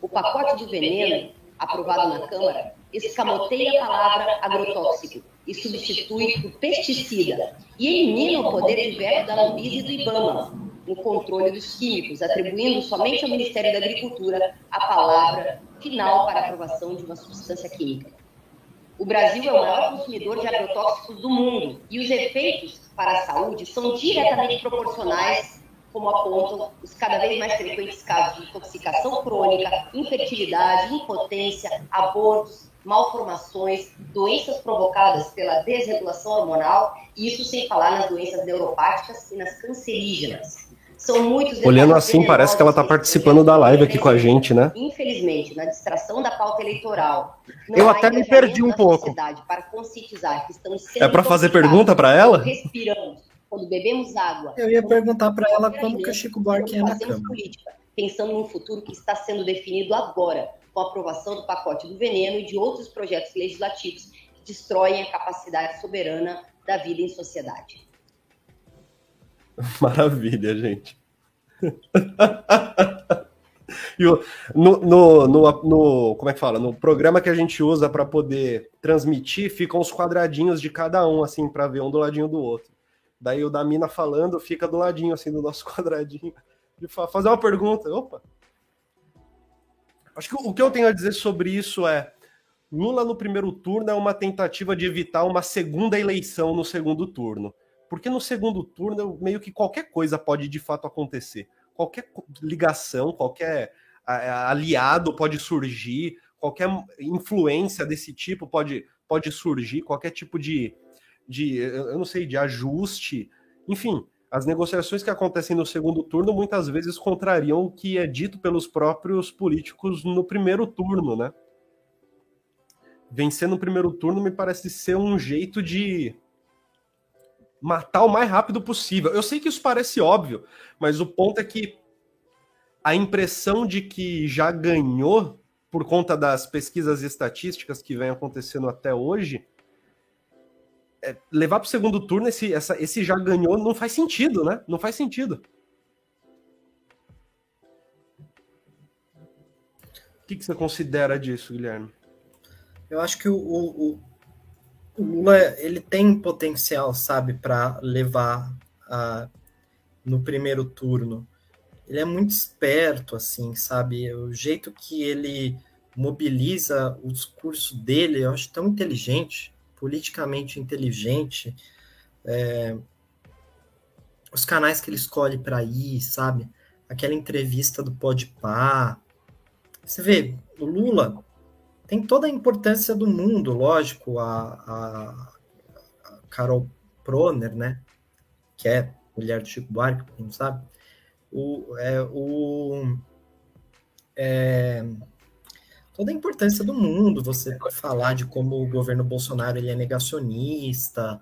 O pacote de veneno, aprovado na Câmara, escamoteia a palavra agrotóxico e substitui por pesticida e elimina o poder de veto da Anvisa e do IBAMA no controle dos químicos, atribuindo somente ao Ministério da Agricultura a palavra final para aprovação de uma substância química. O Brasil é o maior consumidor de agrotóxicos do mundo e os efeitos para a saúde são diretamente proporcionais, como apontam os cada vez mais frequentes casos de intoxicação crônica, infertilidade, impotência, abortos, malformações, doenças provocadas pela desregulação hormonal, isso sem falar nas doenças neuropáticas e nas cancerígenas. São muitos Olhando assim, parece que ela está participando da live aqui com a gente, né? Infelizmente, na distração da pauta eleitoral. Eu até me perdi um pouco. Para conscientizar que estamos é para fazer pergunta para ela? Respiramos, quando bebemos água. Eu ia perguntar para ela como que o Chico Buarque é na cama. política, pensando num futuro que está sendo definido agora, com a aprovação do pacote do veneno e de outros projetos legislativos que destroem a capacidade soberana da vida em sociedade. Maravilha, gente. e o, no, no, no, no, como é que fala? No programa que a gente usa para poder transmitir, ficam os quadradinhos de cada um, assim, para ver um do ladinho do outro. Daí o da mina falando fica do ladinho, assim, do nosso quadradinho. De fazer uma pergunta. Opa! Acho que o que eu tenho a dizer sobre isso é: Lula no primeiro turno é uma tentativa de evitar uma segunda eleição no segundo turno. Porque no segundo turno, meio que qualquer coisa pode de fato acontecer. Qualquer ligação, qualquer aliado pode surgir, qualquer influência desse tipo pode, pode surgir, qualquer tipo de, de, eu não sei, de ajuste. Enfim, as negociações que acontecem no segundo turno muitas vezes contrariam o que é dito pelos próprios políticos no primeiro turno, né? Vencer no primeiro turno me parece ser um jeito de matar o mais rápido possível. Eu sei que isso parece óbvio, mas o ponto é que a impressão de que já ganhou por conta das pesquisas estatísticas que vem acontecendo até hoje é, levar para o segundo turno esse, essa, esse já ganhou não faz sentido, né? Não faz sentido. O que, que você considera disso, Guilherme? Eu acho que o, o, o Lula ele tem potencial, sabe, para levar a, no primeiro turno. Ele é muito esperto, assim, sabe? O jeito que ele mobiliza o discurso dele, eu acho tão inteligente politicamente inteligente, é, os canais que ele escolhe para ir, sabe? Aquela entrevista do Podpah. Você vê, o Lula tem toda a importância do mundo, lógico, a, a, a Carol Proner, né? Que é mulher do Chico Buarque, quem não sabe. O, é, o, é, toda a importância do mundo, você falar de como o governo Bolsonaro ele é negacionista,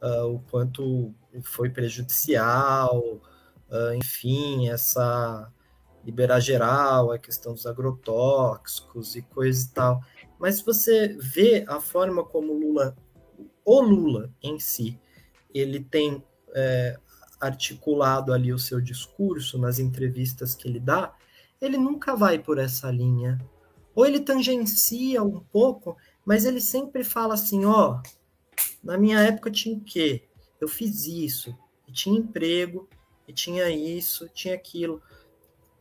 uh, o quanto foi prejudicial, uh, enfim, essa liberar geral, a questão dos agrotóxicos e coisa e tal. Mas você vê a forma como Lula, o Lula em si, ele tem é, articulado ali o seu discurso nas entrevistas que ele dá, ele nunca vai por essa linha. Ou ele tangencia um pouco, mas ele sempre fala assim, ó, oh, na minha época tinha o quê? Eu fiz isso, tinha emprego, e tinha isso, tinha aquilo.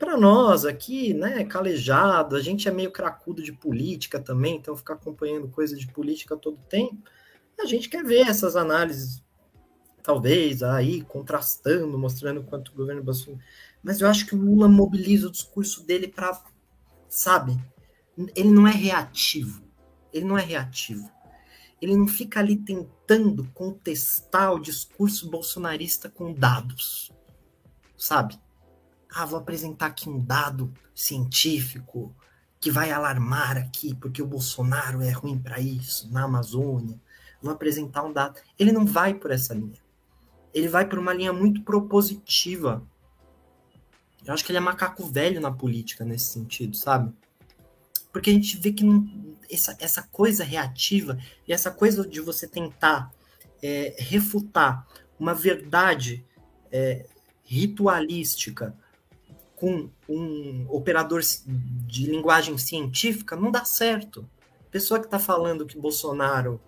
Para nós aqui, né, calejado, a gente é meio cracudo de política também, então ficar acompanhando coisa de política todo tempo, a gente quer ver essas análises, talvez aí contrastando, mostrando quanto o governo Bolsonaro. Mas eu acho que o Lula mobiliza o discurso dele para, sabe, ele não é reativo. Ele não é reativo ele não fica ali tentando contestar o discurso bolsonarista com dados, sabe? Ah, vou apresentar aqui um dado científico que vai alarmar aqui, porque o Bolsonaro é ruim para isso, na Amazônia. Vou apresentar um dado. Ele não vai por essa linha. Ele vai por uma linha muito propositiva. Eu acho que ele é macaco velho na política nesse sentido, sabe? Porque a gente vê que não, essa, essa coisa reativa e essa coisa de você tentar é, refutar uma verdade é, ritualística com um operador de linguagem científica não dá certo. Pessoa que está falando que Bolsonaro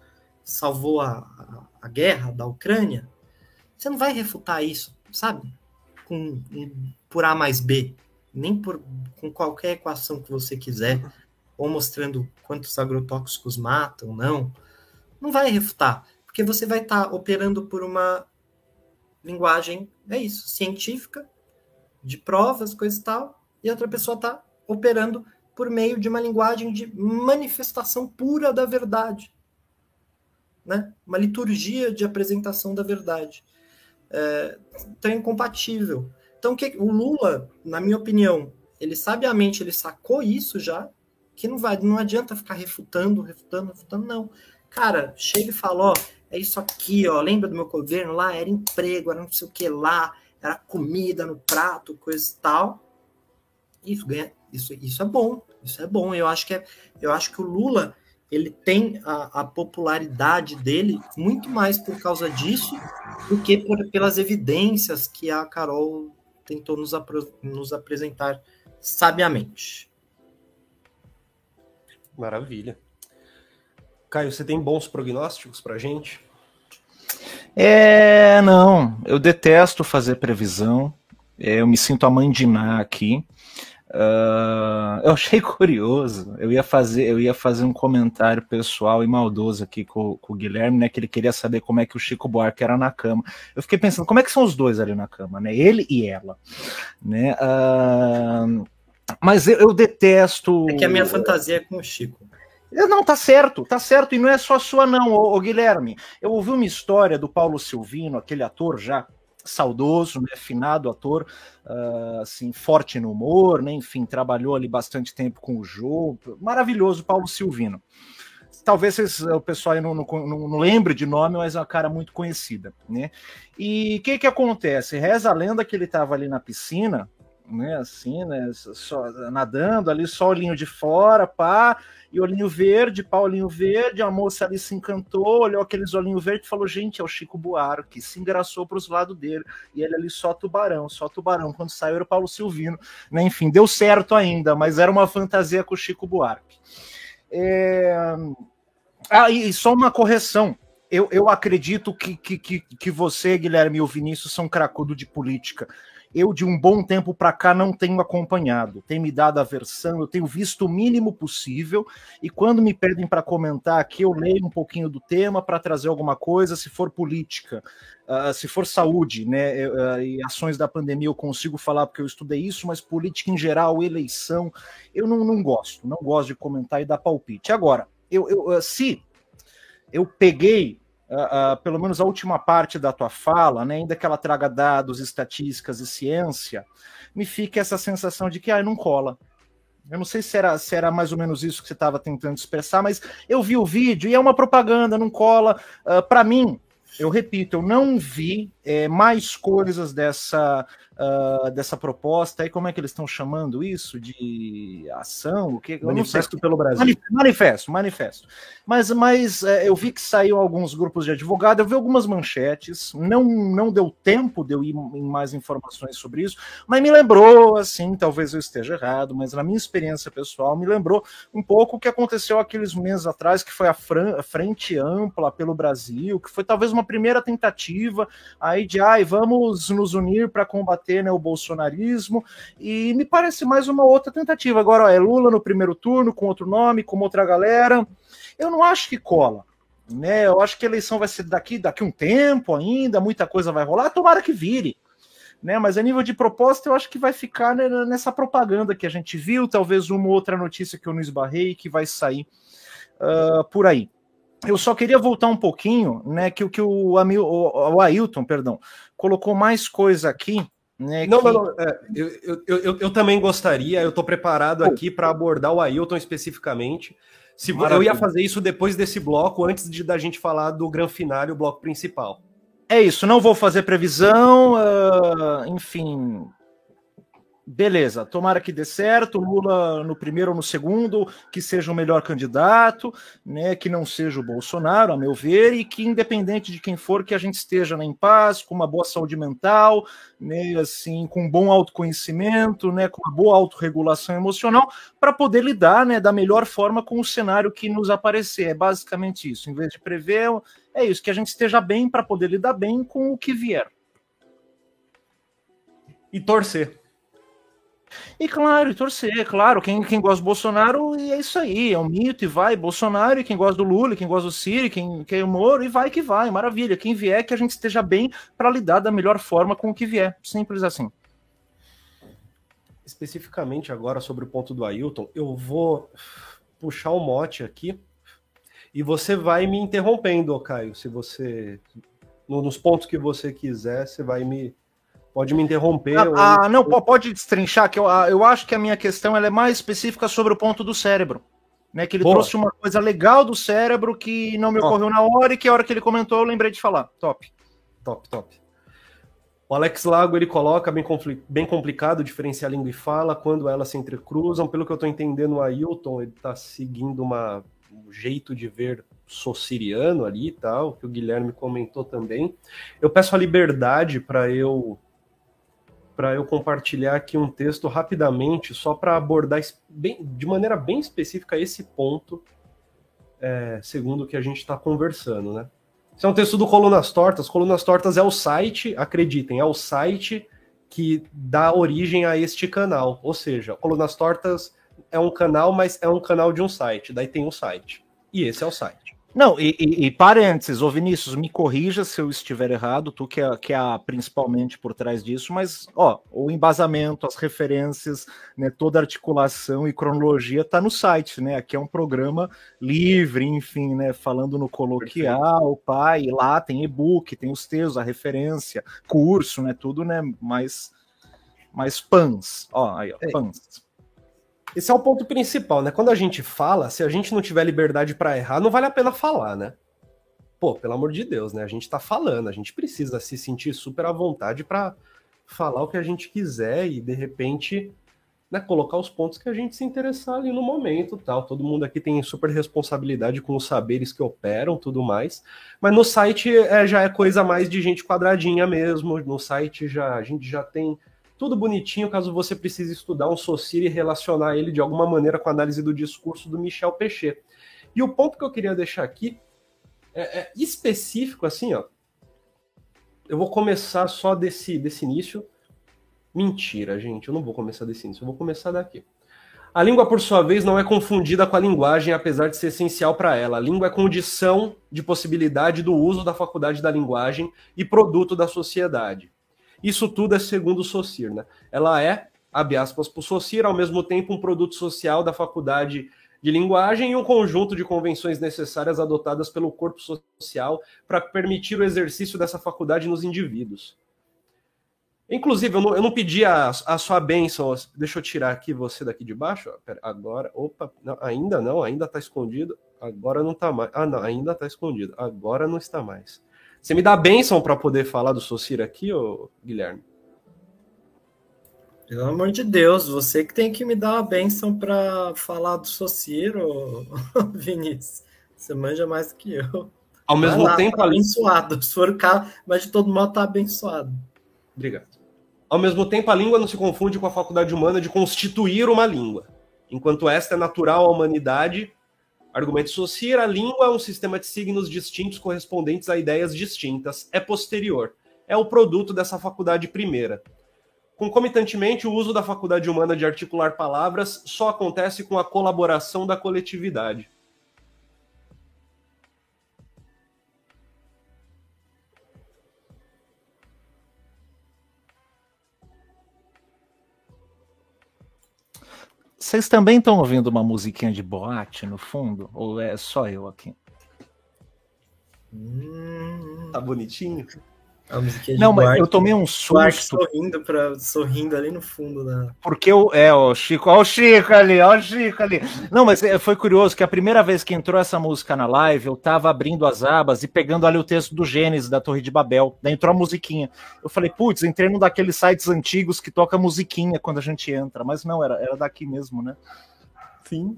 salvou a, a, a, guerra da Ucrânia, você não vai refutar isso, sabe? Com, por A mais B, nem por, com qualquer equação que você quiser ou mostrando quantos agrotóxicos matam, não, não vai refutar, porque você vai estar tá operando por uma linguagem, é isso, científica, de provas, coisa e tal, e outra pessoa está operando por meio de uma linguagem de manifestação pura da verdade, né? Uma liturgia de apresentação da verdade. É, então é incompatível. Então que, o Lula, na minha opinião, ele sabiamente ele sacou isso já, que não vai, não adianta ficar refutando, refutando, refutando, não. Cara, chega e fala, ó, é isso aqui, ó, lembra do meu governo lá? Era emprego, era não sei o que lá, era comida no prato, coisa e tal. Isso ganha, isso, isso é bom, isso é bom. Eu acho que é, eu acho que o Lula ele tem a, a popularidade dele muito mais por causa disso do que por, pelas evidências que a Carol tentou nos, nos apresentar sabiamente. Maravilha. Caio, você tem bons prognósticos para gente? É, não. Eu detesto fazer previsão. É, eu me sinto a Ná aqui. Uh, eu achei curioso. Eu ia fazer, eu ia fazer um comentário pessoal e maldoso aqui com, com, o Guilherme, né? Que ele queria saber como é que o Chico Buarque era na cama. Eu fiquei pensando, como é que são os dois ali na cama, né? Ele e ela, né? Uh, mas eu, eu, detesto. É que a minha fantasia é com o Chico. Não, tá certo, tá certo, e não é só sua, não, ô, ô, Guilherme. Eu ouvi uma história do Paulo Silvino, aquele ator já saudoso, né, finado ator, uh, assim, forte no humor, né, enfim, trabalhou ali bastante tempo com o Jô, maravilhoso Paulo Silvino. Talvez o pessoal aí não, não, não, lembre de nome, mas é uma cara muito conhecida, né? E o que que acontece? Reza a lenda que ele estava ali na piscina, né? Assim, né? Só, nadando ali, só olhinho de fora, pá, e olhinho verde, pá, olhinho verde. A moça ali se encantou, olhou aqueles olhinhos verdes e falou: Gente, é o Chico Buarque. Se engraçou para os lados dele. E ele ali só tubarão, só tubarão. Quando saiu era o Paulo Silvino. Né? Enfim, deu certo ainda, mas era uma fantasia com o Chico Buarque. É... Ah, e só uma correção. Eu, eu acredito que, que, que, você, Guilherme e o Vinícius são cracudo de política eu de um bom tempo para cá não tenho acompanhado. Tem me dado a versão, eu tenho visto o mínimo possível e quando me pedem para comentar aqui, eu leio um pouquinho do tema para trazer alguma coisa, se for política, uh, se for saúde, né, uh, e ações da pandemia eu consigo falar porque eu estudei isso, mas política em geral, eleição, eu não, não gosto, não gosto de comentar e dar palpite. Agora, eu, eu uh, se eu peguei uh, pelo menos a última parte da tua fala, né, ainda que ela traga dados, estatísticas e ciência, me fica essa sensação de que ah, não cola. Eu não sei se era, se era mais ou menos isso que você estava tentando expressar, mas eu vi o vídeo e é uma propaganda, não cola. Uh, Para mim, eu repito, eu não vi é, mais coisas dessa, uh, dessa proposta. E como é que eles estão chamando isso? De ação? O que? Manifesto pelo Brasil. Manifesto, manifesto. Mas, mas é, eu vi que saiu alguns grupos de advogado, eu vi algumas manchetes, não, não deu tempo de eu ir em mais informações sobre isso, mas me lembrou, assim, talvez eu esteja errado, mas na minha experiência pessoal, me lembrou um pouco o que aconteceu aqueles meses atrás, que foi a, a Frente Ampla pelo Brasil, que foi talvez uma primeira tentativa aí de, ai, vamos nos unir para combater né, o bolsonarismo, e me parece mais uma outra tentativa. Agora, ó, é Lula no primeiro turno, com outro nome, com outra galera. Eu não acho que cola. Né? Eu acho que a eleição vai ser daqui, daqui um tempo ainda, muita coisa vai rolar, tomara que vire. Né, mas a nível de proposta, eu acho que vai ficar né, nessa propaganda que a gente viu, talvez uma outra notícia que eu não esbarrei que vai sair uh, por aí eu só queria voltar um pouquinho, né? Que, que o, o, o Ailton, perdão, colocou mais coisa aqui. Né, não, que... não, não é, eu, eu, eu, eu, também gostaria, eu estou preparado aqui para abordar o Ailton especificamente. Se Maravilha. eu ia fazer isso depois desse bloco, antes de da gente falar do grande final, o bloco principal. É isso, não vou fazer previsão, uh, enfim, Beleza, tomara que dê certo, Lula no primeiro ou no segundo, que seja o melhor candidato, né, que não seja o Bolsonaro, a meu ver, e que independente de quem for, que a gente esteja né, em paz, com uma boa saúde mental, né, assim, com um bom autoconhecimento, né, com uma boa autorregulação emocional, para poder lidar né, da melhor forma com o cenário que nos aparecer. É basicamente isso. Em vez de prever, é isso, que a gente esteja bem para poder lidar bem com o que vier. E torcer. E claro, e torcer, claro, quem, quem gosta do Bolsonaro, e é isso aí, é um mito, e vai, Bolsonaro, e quem gosta do Lula, quem gosta do Ciro, quem quer o Moro, e vai que vai, maravilha, quem vier, que a gente esteja bem para lidar da melhor forma com o que vier, simples assim. Especificamente agora sobre o ponto do Ailton, eu vou puxar o um mote aqui, e você vai me interrompendo, Caio, se você, nos pontos que você quiser, você vai me Pode me interromper. Ah, ah não, pode destrinchar, que eu, ah, eu acho que a minha questão ela é mais específica sobre o ponto do cérebro. Né, que ele Boa. trouxe uma coisa legal do cérebro que não me ocorreu na hora e que a hora que ele comentou eu lembrei de falar. Top. Top, top. O Alex Lago ele coloca bem, bem complicado diferenciar língua e fala quando elas se entrecruzam. Pelo que eu estou entendendo, o Ailton ele está seguindo uma, um jeito de ver sociriano ali e tal, que o Guilherme comentou também. Eu peço a liberdade para eu para eu compartilhar aqui um texto rapidamente, só para abordar bem, de maneira bem específica esse ponto, é, segundo o que a gente está conversando, né? Esse é um texto do Colunas Tortas. Colunas Tortas é o site, acreditem, é o site que dá origem a este canal. Ou seja, Colunas Tortas é um canal, mas é um canal de um site. Daí tem um site. E esse é o site. Não, e, e, e parênteses, ô Vinícius, me corrija se eu estiver errado, tu que é, que é principalmente por trás disso, mas ó, o embasamento, as referências, né, toda a articulação e cronologia está no site, né? Aqui é um programa livre, enfim, né? Falando no coloquial, pai, lá tem e-book, tem os textos, a referência, curso, né? Tudo, né? Mais, mais pans, ó, aí, ó, é. Esse é o ponto principal, né? Quando a gente fala, se a gente não tiver liberdade para errar, não vale a pena falar, né? Pô, pelo amor de Deus, né? A gente tá falando, a gente precisa se sentir super à vontade para falar o que a gente quiser e de repente, né, colocar os pontos que a gente se interessar ali no momento, tal. Todo mundo aqui tem super responsabilidade com os saberes que operam, tudo mais. Mas no site é, já é coisa mais de gente quadradinha mesmo. No site já a gente já tem tudo bonitinho caso você precise estudar um Socir e relacionar ele de alguma maneira com a análise do discurso do Michel Pechet. E o ponto que eu queria deixar aqui é, é específico, assim, ó. Eu vou começar só desse, desse início. Mentira, gente, eu não vou começar desse início, eu vou começar daqui. A língua, por sua vez, não é confundida com a linguagem, apesar de ser essencial para ela. A língua é condição de possibilidade do uso da faculdade da linguagem e produto da sociedade. Isso tudo é segundo o Saussure. Né? Ela é, abre aspas, por Saussure, ao mesmo tempo um produto social da faculdade de linguagem e um conjunto de convenções necessárias adotadas pelo corpo social para permitir o exercício dessa faculdade nos indivíduos. Inclusive, eu não, eu não pedi a, a, sua bênção. Deixa eu tirar aqui você daqui de baixo. Pera, agora, opa, não, ainda não, ainda está escondido. Agora não está mais. Ah, não, ainda está escondido. Agora não está mais. Você me dá a bênção para poder falar do Socir aqui, ô, Guilherme? Pelo amor de Deus, você que tem que me dar a bênção para falar do Socir, ô, Vinícius. Você manja mais que eu. Ao mesmo lá, tempo, tá abençoado. Se for o caso, mas de todo modo tá abençoado. Obrigado. Ao mesmo tempo, a língua não se confunde com a faculdade humana de constituir uma língua. Enquanto esta é natural à humanidade, argumento Saussure, a língua é um sistema de signos distintos correspondentes a ideias distintas, é posterior, é o produto dessa faculdade primeira. Concomitantemente, o uso da faculdade humana de articular palavras só acontece com a colaboração da coletividade. Vocês também estão ouvindo uma musiquinha de boate no fundo? Ou é só eu aqui? Hum, tá bonitinho? A musiquinha não, mas eu tomei um susto. sorrindo, pra, sorrindo ali no fundo da. Porque eu. É, o Chico, ó o Chico ali, ó o Chico ali. Não, mas é, foi curioso que a primeira vez que entrou essa música na live, eu tava abrindo as abas e pegando ali o texto do Gênesis da Torre de Babel. Daí entrou a musiquinha. Eu falei, putz, entrei num daqueles sites antigos que toca musiquinha quando a gente entra. Mas não, era, era daqui mesmo, né? Sim.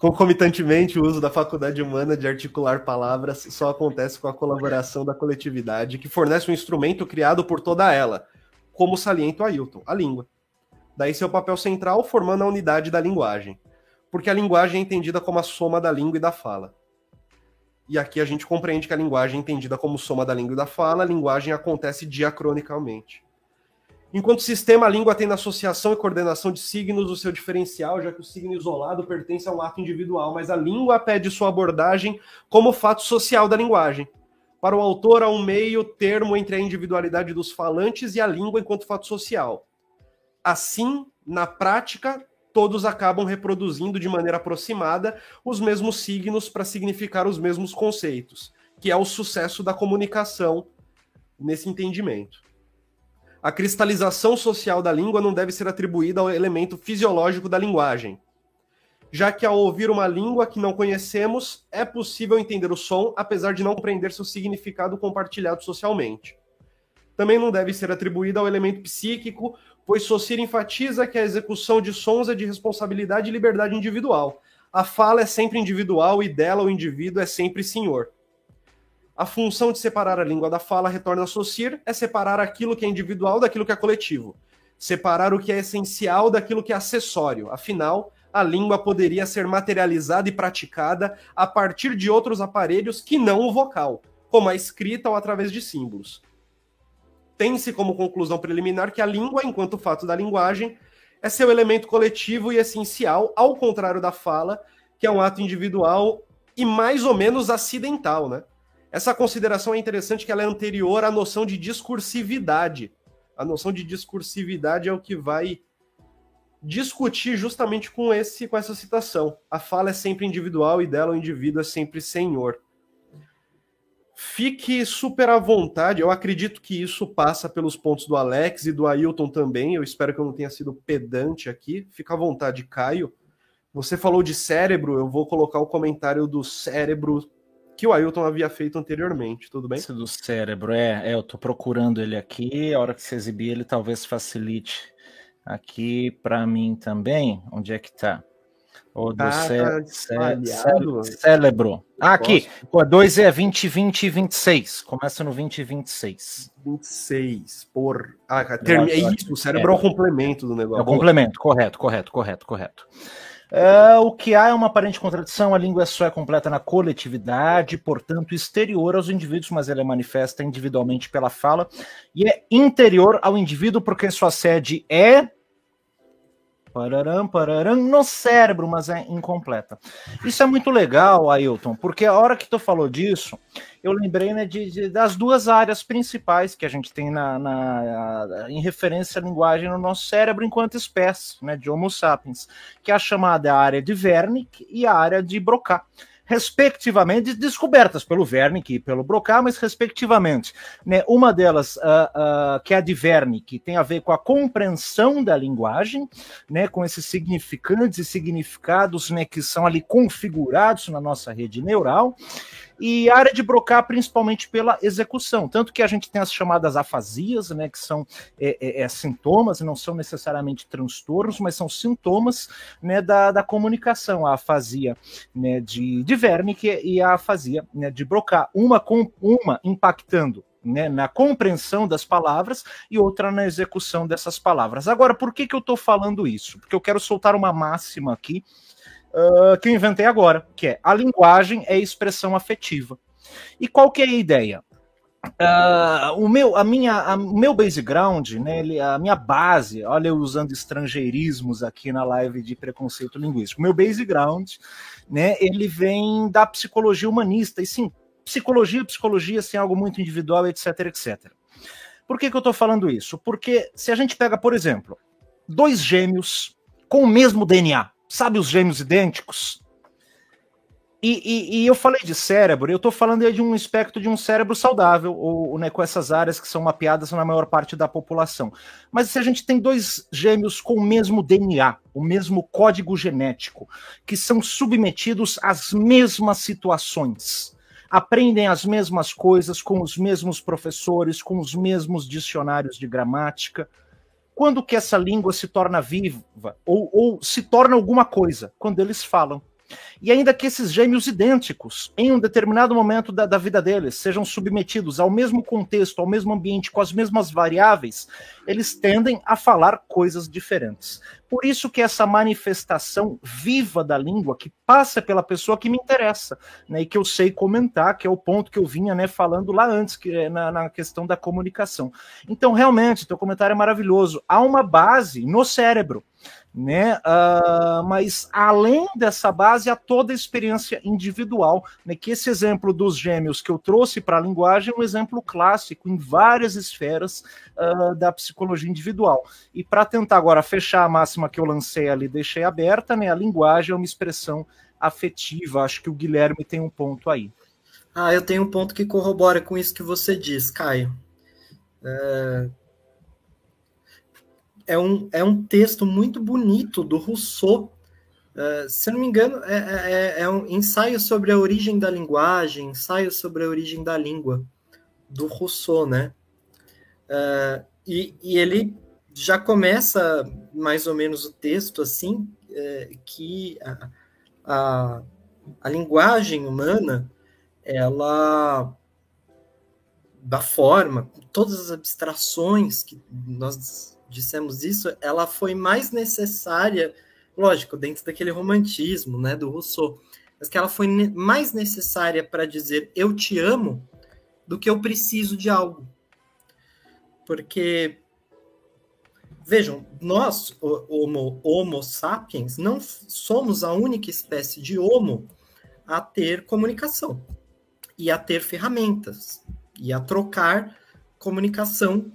Concomitantemente, o uso da faculdade humana de articular palavras só acontece com a colaboração da coletividade, que fornece um instrumento criado por toda ela, como salienta o Ailton, a língua. Daí seu papel central formando a unidade da linguagem, porque a linguagem é entendida como a soma da língua e da fala. E aqui a gente compreende que a linguagem é entendida como soma da língua e da fala, a linguagem acontece diacronicamente. Enquanto sistema, a língua tem na associação e coordenação de signos o seu diferencial, já que o signo isolado pertence a um ato individual, mas a língua pede sua abordagem como fato social da linguagem. Para o autor, há um meio termo entre a individualidade dos falantes e a língua enquanto fato social. Assim, na prática, todos acabam reproduzindo de maneira aproximada os mesmos signos para significar os mesmos conceitos, que é o sucesso da comunicação nesse entendimento a cristalização social da língua não deve ser atribuída ao elemento fisiológico da linguagem, já que ao ouvir uma língua que não conhecemos, é possível entender o som, apesar de não compreender seu significado compartilhado socialmente. Também não deve ser atribuída ao elemento psíquico, pois Saussure enfatiza que a execução de sons é de responsabilidade e liberdade individual. A fala é sempre individual e dela o indivíduo é sempre senhor. A função de separar a língua da fala, retorna a Saussure, é separar aquilo que é individual daquilo que é coletivo. Separar o que é essencial daquilo que é acessório. Afinal, a língua poderia ser materializada e praticada a partir de outros aparelhos que não o vocal, como a escrita ou através de símbolos. Tem-se como conclusão preliminar que a língua, enquanto fato da linguagem, é seu elemento coletivo e essencial, ao contrário da fala, que é um ato individual e mais ou menos acidental, né? Essa consideração é interessante que ela é anterior à noção de discursividade. A noção de discursividade é o que vai discutir justamente com esse com essa citação. A fala é sempre individual e dela o indivíduo é sempre senhor. Fique super à vontade. Eu acredito que isso passa pelos pontos do Alex e do Ailton também. Eu espero que eu não tenha sido pedante aqui. Fica à vontade, Caio. Você falou de cérebro, eu vou colocar o comentário do cérebro que o Ailton havia feito anteriormente, tudo bem? Esse do cérebro, é, é, eu tô procurando ele aqui, a hora que você exibir ele talvez facilite aqui para mim também, onde é que tá? O do ah, cé tá cé cérebro. Ah, aqui, o 2 é 20, 20 e 26, começa no 20 e 26. 26, por... Ah, term... é isso, o cérebro é. é o complemento do negócio. É o complemento, correto, correto, correto, correto. É, o que há é uma aparente contradição, a língua só é completa na coletividade, portanto, exterior aos indivíduos, mas ela é manifesta individualmente pela fala, e é interior ao indivíduo, porque sua sede é Pararam, pararam, no cérebro, mas é incompleta. Isso é muito legal, Ailton, porque a hora que tu falou disso, eu lembrei né, de, de, das duas áreas principais que a gente tem na, na, em referência à linguagem no nosso cérebro enquanto espécie, né, de Homo sapiens, que é a chamada área de Wernicke e a área de Broca respectivamente, descobertas pelo Wernicke e pelo Broca, mas respectivamente. Né? Uma delas, uh, uh, que é a de Wernicke, tem a ver com a compreensão da linguagem, né? com esses significantes e significados né? que são ali configurados na nossa rede neural e área de brocar principalmente pela execução, tanto que a gente tem as chamadas afasias, né, que são é, é, é, sintomas, não são necessariamente transtornos, mas são sintomas né, da, da comunicação, a afasia né, de, de Wernicke e a afasia né, de Broca, uma, com, uma impactando né, na compreensão das palavras e outra na execução dessas palavras. Agora, por que, que eu estou falando isso? Porque eu quero soltar uma máxima aqui uh, que eu inventei agora, que é a linguagem é expressão afetiva. E qual que é a ideia? Uh, o meu, a minha, a, o meu background, né, ele, a minha base, olha eu usando estrangeirismos aqui na live de preconceito linguístico. Meu background, né, ele vem da psicologia humanista e sim, psicologia, psicologia, assim, algo muito individual, etc, etc. Por que, que eu estou falando isso? Porque se a gente pega, por exemplo, dois gêmeos com o mesmo DNA, Sabe os gêmeos idênticos? E, e, e, eu falei de cérebro, eu estou falando de um espectro de um cérebro saudável, ou, né, com essas áreas que são mapeadas na maior parte da população. Mas se a gente tem dois gêmeos com o mesmo DNA, o mesmo código genético, que são submetidos às mesmas situações, aprendem as mesmas coisas com os mesmos professores, com os mesmos dicionários de gramática, quando que essa língua se torna viva ou, ou se torna alguma coisa? Quando eles falam. E ainda que esses gêmeos idênticos, em um determinado momento da, da, vida deles, sejam submetidos ao mesmo contexto, ao mesmo ambiente, com as mesmas variáveis, eles tendem a falar coisas diferentes. Por isso que essa manifestação viva da língua, que passa pela pessoa que me interessa, né, e que eu sei comentar, que é o ponto que eu vinha né, falando lá antes, que é na, na questão da comunicação. Então, realmente, teu comentário é maravilhoso. Há uma base no cérebro né? Uh, mas além dessa base, há toda a experiência individual, né? Que esse exemplo dos gêmeos que eu trouxe para a linguagem é um exemplo clássico em várias esferas uh, da psicologia individual. E para tentar agora fechar a máxima que eu lancei ali, deixei aberta, né? A linguagem é uma expressão afetiva. Acho que o Guilherme tem um ponto aí. Ah, eu tenho um ponto que corrobora com isso que você diz, Caio. É, é um, é um texto muito bonito do Rousseau. Uh, se não me engano, é, é, é, é, um ensaio sobre a origem da linguagem, ensaio sobre a origem da língua, do Rousseau, né? Uh, e, e, ele já começa mais ou menos o texto assim, é, que a, a, a linguagem humana, ela da forma, todas as abstrações que nós dissemos isso, ela foi mais necessária, lógico, dentro daquele romantismo, né, do Rousseau, mas que ela foi mais necessária para dizer eu te amo do que eu preciso de algo. Porque vejam, nós, homo, homo sapiens, não somos a única espécie de homo a ter comunicação e a ter ferramentas e a trocar comunicação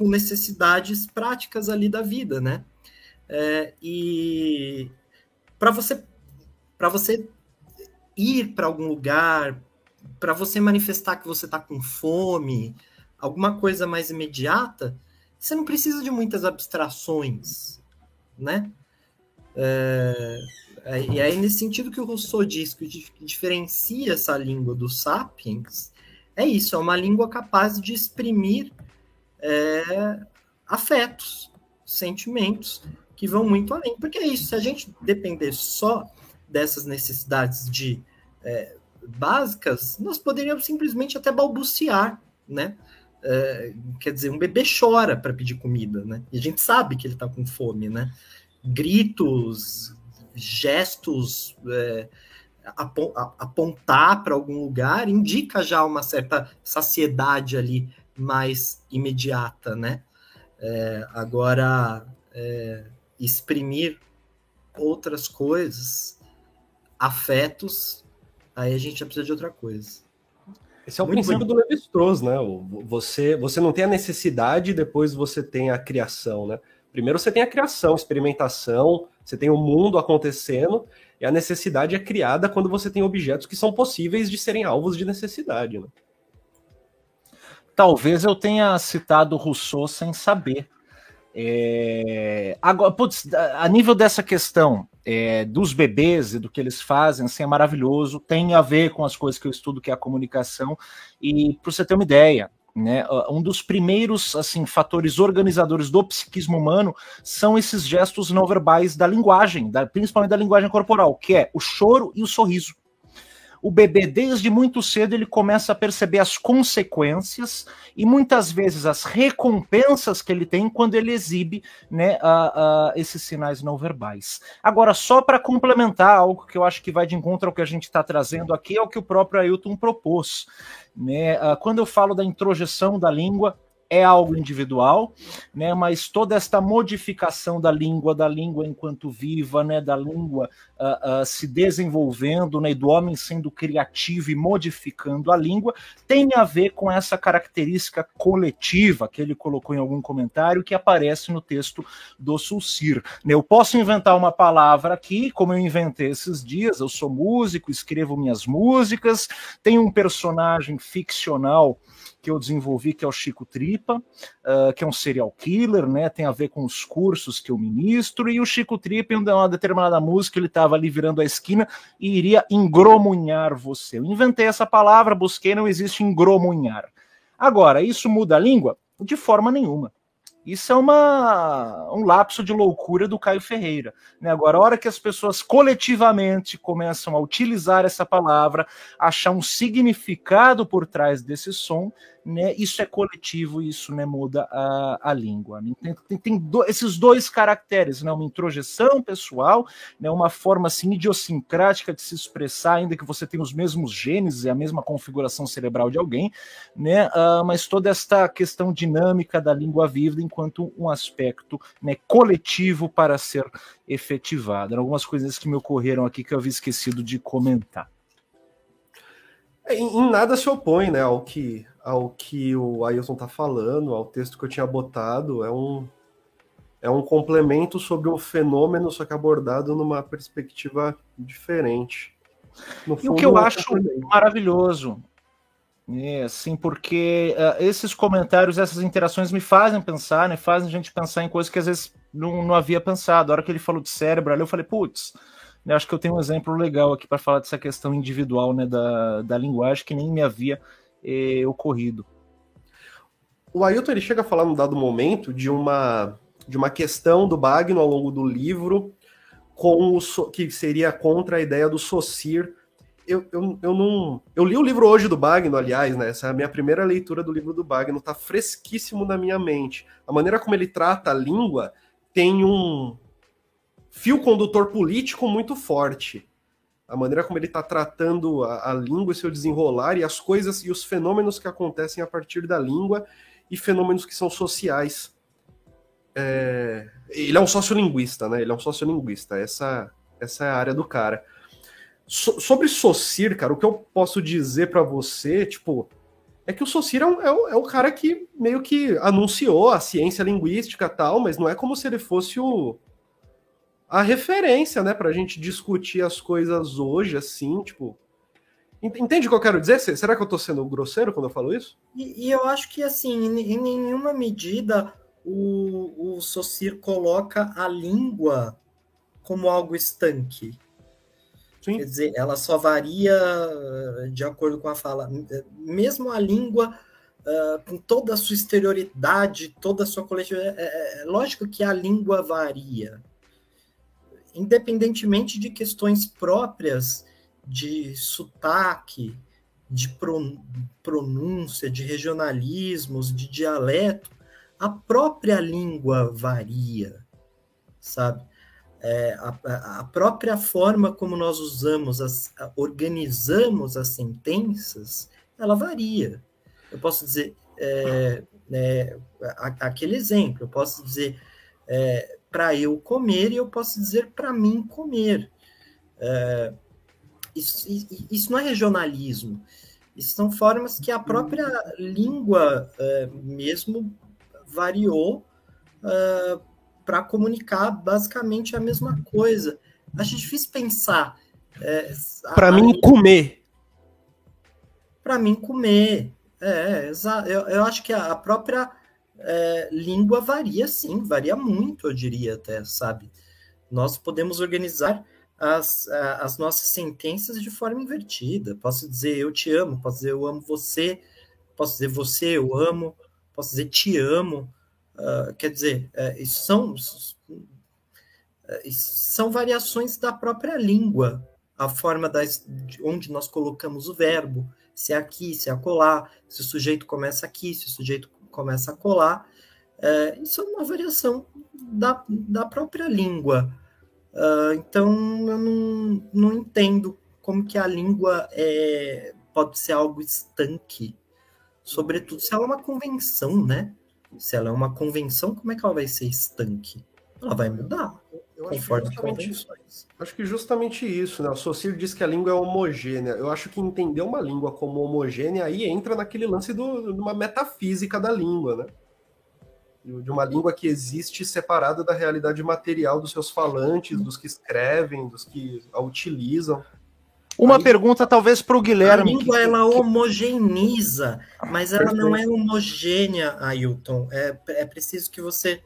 com necessidades práticas ali da vida, né? É, e para você para você ir para algum lugar, para você manifestar que você está com fome, alguma coisa mais imediata, você não precisa de muitas abstrações, né? É, é e aí, nesse sentido que o Rousseau diz que diferencia essa língua dos sapiens, é isso, é uma língua capaz de exprimir é, afetos, sentimentos que vão muito além. Porque é isso, se a gente depender só dessas necessidades de é, básicas, nós poderíamos simplesmente até balbuciar, né? É, quer dizer, um bebê chora para pedir comida, né? E a gente sabe que ele está com fome, né? Gritos, gestos, é, apontar para algum lugar, indica já uma certa saciedade ali mais imediata, né? É, agora, é, exprimir outras coisas, afetos, aí a gente já precisa de outra coisa. Esse é o Muito princípio bonito. do Levi-Strauss, né? Você, você não tem a necessidade, depois você tem a criação, né? Primeiro você tem a criação, experimentação, você tem o mundo acontecendo, e a necessidade é criada quando você tem objetos que são possíveis de serem alvos de necessidade, né? Talvez eu tenha citado Rousseau sem saber. É... Agora, putz, a nível dessa questão é, dos bebês e do que eles fazem, assim, é maravilhoso. Tem a ver com as coisas que eu estudo, que é a comunicação. E para você ter uma ideia, né, um dos primeiros assim fatores organizadores do psiquismo humano são esses gestos não verbais da linguagem, da, principalmente da linguagem corporal, que é o choro e o sorriso o bebê, desde muito cedo, ele começa a perceber as consequências e muitas vezes as recompensas que ele tem quando ele exibe né, a, esses sinais não verbais. Agora, só para complementar algo que eu acho que vai de encontro ao que a gente está trazendo aqui, é o que o próprio Ailton propôs. Né? Ah, quando eu falo da introjeção da língua, é algo individual, né? Mas toda esta modificação da língua, da língua enquanto viva, né? Da língua uh, uh, se desenvolvendo, né? E do homem sendo criativo e modificando a língua, tem a ver com essa característica coletiva que ele colocou em algum comentário que aparece no texto do Sulcir. Né? Eu posso inventar uma palavra aqui, como eu inventei esses dias. Eu sou músico, escrevo minhas músicas, tenho um personagem ficcional que eu desenvolvi, que é o Chico Tripa, uh, que é um serial killer, né? Tem a ver com os cursos que eu ministro, e o Chico Tripa, em uma determinada música, ele estava ali virando a esquina e iria engromunhar você. Eu inventei essa palavra, busquei, não existe engromunhar. Agora, isso muda a língua? De forma nenhuma. Isso é uma, um lapso de loucura do Caio Ferreira. Né? Agora, a hora que as pessoas coletivamente começam a utilizar essa palavra, achar um significado por trás desse som, né, isso é coletivo, isso né, muda a, a língua. Tem, tem, tem do, esses dois caracteres, né, uma introjeção pessoal, né, uma forma assim, idiosincrática de se expressar, ainda que você tenha os mesmos genes e a mesma configuração cerebral de alguém, né, uh, mas toda esta questão dinâmica da língua viva enquanto um aspecto né, coletivo para ser efetivado. Algumas coisas que me ocorreram aqui que eu havia esquecido de comentar. É, em, nada se opõe né, ao que ao que o Ailton está falando, ao texto que eu tinha botado, é um, é um complemento sobre um fenômeno, só que abordado numa perspectiva diferente. No e o que eu é acho maravilhoso, é, assim, porque uh, esses comentários, essas interações me fazem pensar, né, fazem a gente pensar em coisas que às vezes não, não havia pensado. A hora que ele falou de cérebro ali, eu falei, putz, né, acho que eu tenho um exemplo legal aqui para falar dessa questão individual né, da, da linguagem que nem me havia eh, ocorrido. O Ailton ele chega a falar num dado momento de uma, de uma questão do Bagno ao longo do livro com o, que seria contra a ideia do Socir. Eu, eu, eu não. Eu li o livro hoje do Bagno, aliás, né? Essa é a minha primeira leitura do livro do Bagno, tá fresquíssimo na minha mente. A maneira como ele trata a língua tem um fio condutor político muito forte a maneira como ele está tratando a, a, língua e seu desenrolar e as coisas e os fenômenos que acontecem a partir da língua e fenômenos que são sociais. É, ele é um sociolinguista, né? Ele é um sociolinguista. Essa, essa é a área do cara. So, sobre Socir, cara, o que eu posso dizer para você, tipo, é que o Socir é, um, é, o, é o cara que meio que anunciou a ciência linguística tal, mas não é como se ele fosse o, a referência, né, pra gente discutir as coisas hoje, assim, tipo. Entende o que eu quero dizer? Será que eu tô sendo grosseiro quando eu falo isso? E, e eu acho que, assim, em, nenhuma medida o, o Socir coloca a língua como algo estanque. Sim. Quer dizer, ela só varia eh, de acordo com a fala. Mesmo a língua, uh, com toda a sua exterioridade, toda a sua coletividade, é, é, é lógico que a língua varia independentemente de questões próprias de sotaque, de pronúncia, de regionalismos, de dialeto, a própria língua varia, sabe? é, a, a, própria forma como nós usamos, as, organizamos as sentenças, ela varia. Eu posso dizer, é, é, aquele exemplo, eu posso dizer é, para eu comer e eu posso dizer para mim comer. É, isso, isso não é regionalismo, isso são formas que a própria língua é, mesmo variou para comunicar basicamente a mesma coisa. Acho difícil pensar. É, para mim, comer. Para mim, comer. É, eu, eu acho que a própria é, língua varia, sim, varia muito, eu diria até, sabe? Nós podemos organizar as, as nossas sentenças de forma invertida. Posso dizer eu te amo, posso dizer eu amo você, posso dizer você eu amo, posso dizer te amo. Uh, quer dizer, isso são, uh, são variações da própria língua, a forma das, de onde nós colocamos o verbo, se é aqui, se é acolá, se o sujeito começa aqui, se o sujeito começa a colar. É, isso é uma variação da, da própria língua. Uh, então, eu não, não entendo como que a língua é, pode ser algo estanque, sobretudo se ela é uma convenção, né? Se ela é uma convenção, como é que ela vai ser estanque? Ela vai mudar eu conforme acho convenções. Acho que justamente isso, né? O Socir diz que a língua é homogênea. Eu acho que entender uma língua como homogênea aí entra naquele lance do, de uma metafísica da língua, né? De uma língua que existe separada da realidade material dos seus falantes, dos que escrevem, dos que a utilizam. Uma Aí, pergunta talvez para o Guilherme. A língua que, ela que... homogeneiza, mas ela Perfeito. não é homogênea, Ailton. É, é preciso que você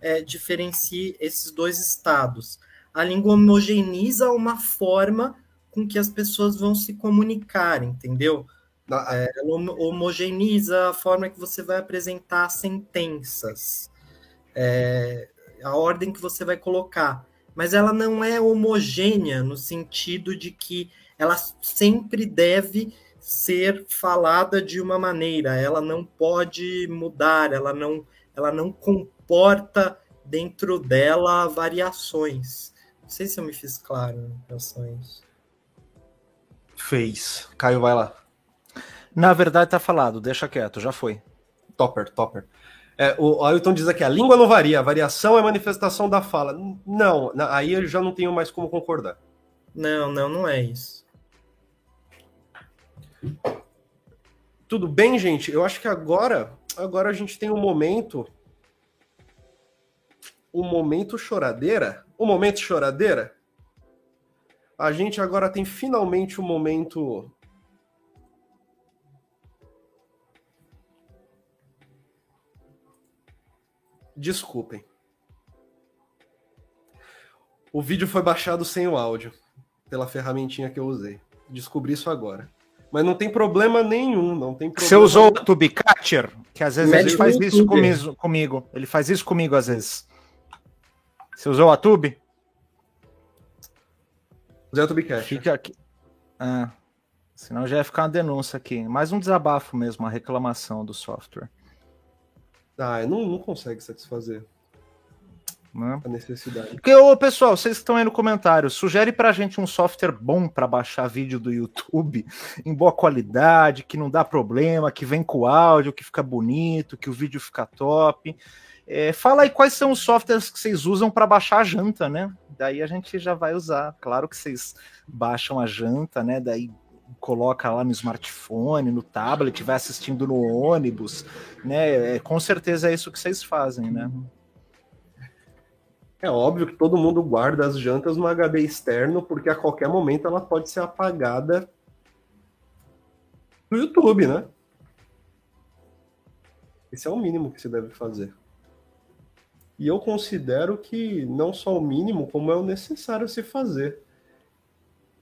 é, diferencie esses dois estados. A língua homogeneiza uma forma com que as pessoas vão se comunicar, entendeu? É, ela homogeneiza a forma que você vai apresentar sentenças, é, a ordem que você vai colocar. Mas ela não é homogênea no sentido de que ela sempre deve ser falada de uma maneira, ela não pode mudar, ela não, ela não comporta dentro dela variações. Não sei se eu me fiz claro em relação a isso. Fez. Caio, vai lá. Na verdade, tá falado, deixa quieto, já foi. Topper, topper. É, o Ailton diz aqui: a língua não varia, a variação é manifestação da fala. Não, aí eu já não tenho mais como concordar. Não, não, não é isso. Tudo bem, gente? Eu acho que agora, agora a gente tem um momento o momento choradeira. O momento choradeira. A gente agora tem finalmente o um momento. Desculpem. O vídeo foi baixado sem o áudio, pela ferramentinha que eu usei. Descobri isso agora. Mas não tem problema nenhum, não tem problema. Você usou o Tubecatcher? Que às vezes ele faz isso comigo. Ele faz isso comigo às vezes. Você usou a Tube? Usei a Tubecash. Fica aqui. Ah, senão já ia ficar uma denúncia aqui. Mais um desabafo mesmo, uma reclamação do software. Ah, não, não consegue satisfazer né? a necessidade. Porque, ô, pessoal, vocês que estão aí no comentário, sugere pra gente um software bom para baixar vídeo do YouTube, em boa qualidade, que não dá problema, que vem com áudio, que fica bonito, que o vídeo fica top. É, fala aí quais são os softwares que vocês usam para baixar a janta, né? Daí a gente já vai usar. Claro que vocês baixam a janta, né? Daí coloca lá no smartphone, no tablet, vai assistindo no ônibus, né? É, com certeza é isso que vocês fazem, né? É óbvio que todo mundo guarda as jantas no HD externo, porque a qualquer momento ela pode ser apagada do YouTube, né? Esse é o mínimo que se deve fazer. E eu considero que não só o mínimo, como é o necessário se fazer.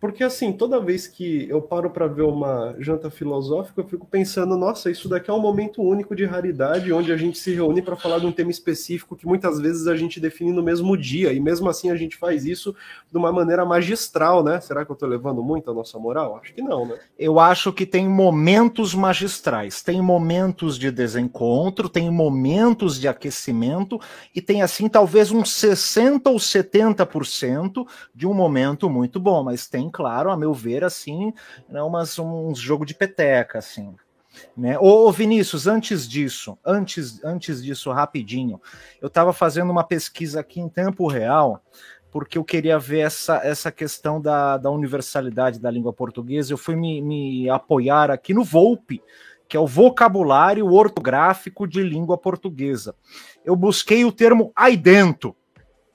Porque assim, toda vez que eu paro para ver uma janta filosófica, eu fico pensando, nossa, isso daqui é um momento único de raridade, onde a gente se reúne para falar de um tema específico que muitas vezes a gente define no mesmo dia, e mesmo assim a gente faz isso de uma maneira magistral, né? Será que eu estou levando muito a nossa moral? Acho que não, né? Eu acho que tem momentos magistrais, tem momentos de desencontro, tem momentos de aquecimento, e tem assim talvez uns 60 ou 70% de um momento muito bom, mas tem claro, a meu ver, assim, né, umas, uns jogo de peteca, assim. Né? Ô, ô, Vinícius, antes disso, antes, antes disso, rapidinho, eu estava fazendo uma pesquisa aqui em tempo real, porque eu queria ver essa, essa questão da, da universalidade da língua portuguesa. Eu fui me, me apoiar aqui no Volpe, que é o vocabulário ortográfico de língua portuguesa. Eu busquei o termo aidento,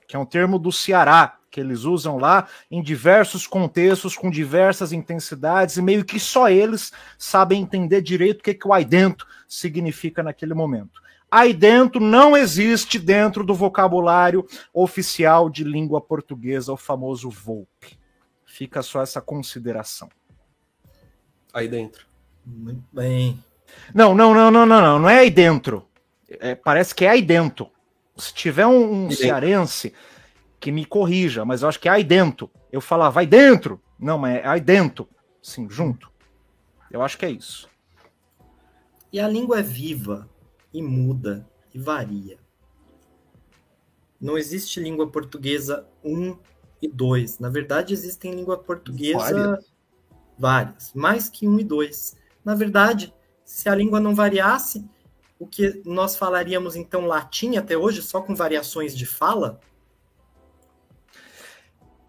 que é um termo do Ceará, que eles usam lá em diversos contextos, com diversas intensidades, e meio que só eles sabem entender direito o que, que o aí dentro significa naquele momento. Aí dentro não existe dentro do vocabulário oficial de língua portuguesa, o famoso VOLP. Fica só essa consideração. Aí dentro. Muito bem. Não, não, não, não, não, não, não é aí dentro. É, parece que é aí dentro. Se tiver um, um cearense que me corrija, mas eu acho que é aí dentro. Eu falar, vai dentro. Não, mas é aí dentro. Sim, junto. Eu acho que é isso. E a língua é viva, e muda, e varia. Não existe língua portuguesa 1 e 2. Na verdade, existem língua portuguesa várias. várias, mais que 1 e 2. Na verdade, se a língua não variasse, o que nós falaríamos então latim até hoje, só com variações de fala,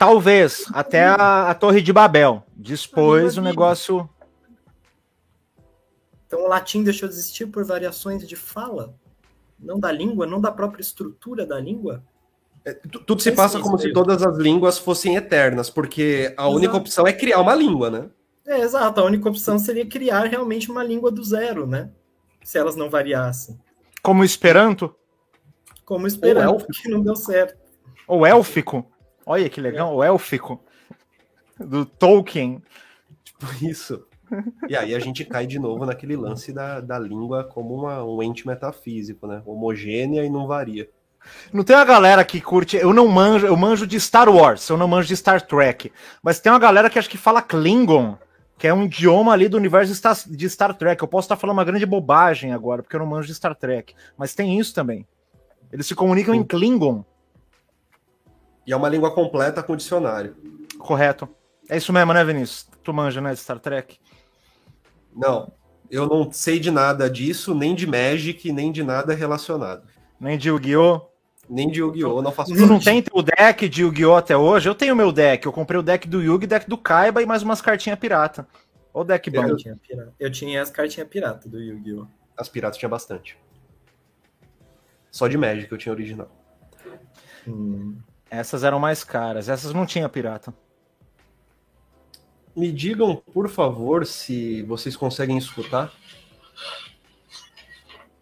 Talvez, até a, a, Torre de Babel. Depois o negócio. Então o latim deixou de existir por variações de fala? Não da língua, não da própria estrutura da língua? É, tudo se passa como se todas as línguas fossem eternas, porque a Exato. única opção é criar uma língua, né? É, exato, a única opção seria criar realmente uma língua do zero, né? Se elas não variassem. Como Esperanto? Como Esperanto, que não deu certo. Ou élfico? Olha que legal, o élfico do Tolkien. Tipo isso. E aí a gente cai de novo naquele lance da, da língua como uma, um ente metafísico, né? Homogênea e não varia. Não tem uma galera que curte. Eu não manjo, eu manjo de Star Wars, eu não manjo de Star Trek. Mas tem uma galera que acho que fala Klingon, que é um idioma ali do universo de Star Trek. Eu posso estar falando uma grande bobagem agora, porque eu não manjo de Star Trek. Mas tem isso também. Eles se comunicam Sim. em Klingon. E é uma língua completa com dicionário. Correto. É isso mesmo, né, Vinícius? Tu manja, né, de Star Trek? Não, eu não sei de nada disso, nem de Magic, nem de nada relacionado. Nem de Yu-Gi-Oh! Nem de Yu-Gi-Oh! Não faço Tu não tem teu deck de Yu-Gi-Oh! até hoje? Eu tenho meu deck. Eu comprei o deck do Yu-Gi, deck do Kaiba e mais umas cartinhas pirata. O deck bom. Eu tinha, eu tinha as cartinhas pirata do Yu-Gi-Oh! As piratas tinha bastante. Só de Magic eu tinha original. Hum. Essas eram mais caras. Essas não tinha pirata. Me digam, por favor, se vocês conseguem escutar.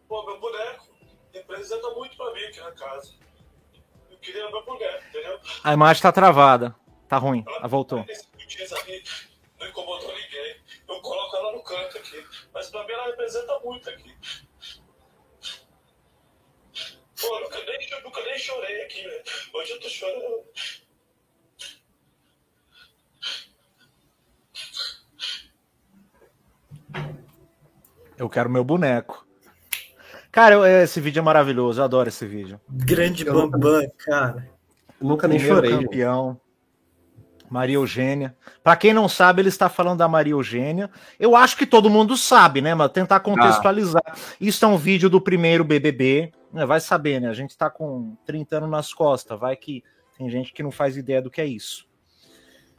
Pô, meu boneco representa muito pra mim aqui na casa. Eu queria meu boneco, entendeu? A imagem tá travada. Tá ruim. Ela voltou. Não incomodou ninguém. Eu coloco ela no canto aqui. Mas pra mim ela representa muito aqui. Pô, nunca nem, nunca nem chorei aqui, velho. Hoje eu tô chorando. Eu quero meu boneco. Cara, eu, esse vídeo é maravilhoso, eu adoro esse vídeo. Grande Bambam, cara. Eu nunca nem Primeiro chorei. campeão. Maria Eugênia. Para quem não sabe, ele está falando da Maria Eugênia. Eu acho que todo mundo sabe, né? Mas tentar contextualizar. Ah. Isso é um vídeo do primeiro BBB. É, vai saber, né? A gente tá com 30 anos nas costas, vai que tem gente que não faz ideia do que é isso.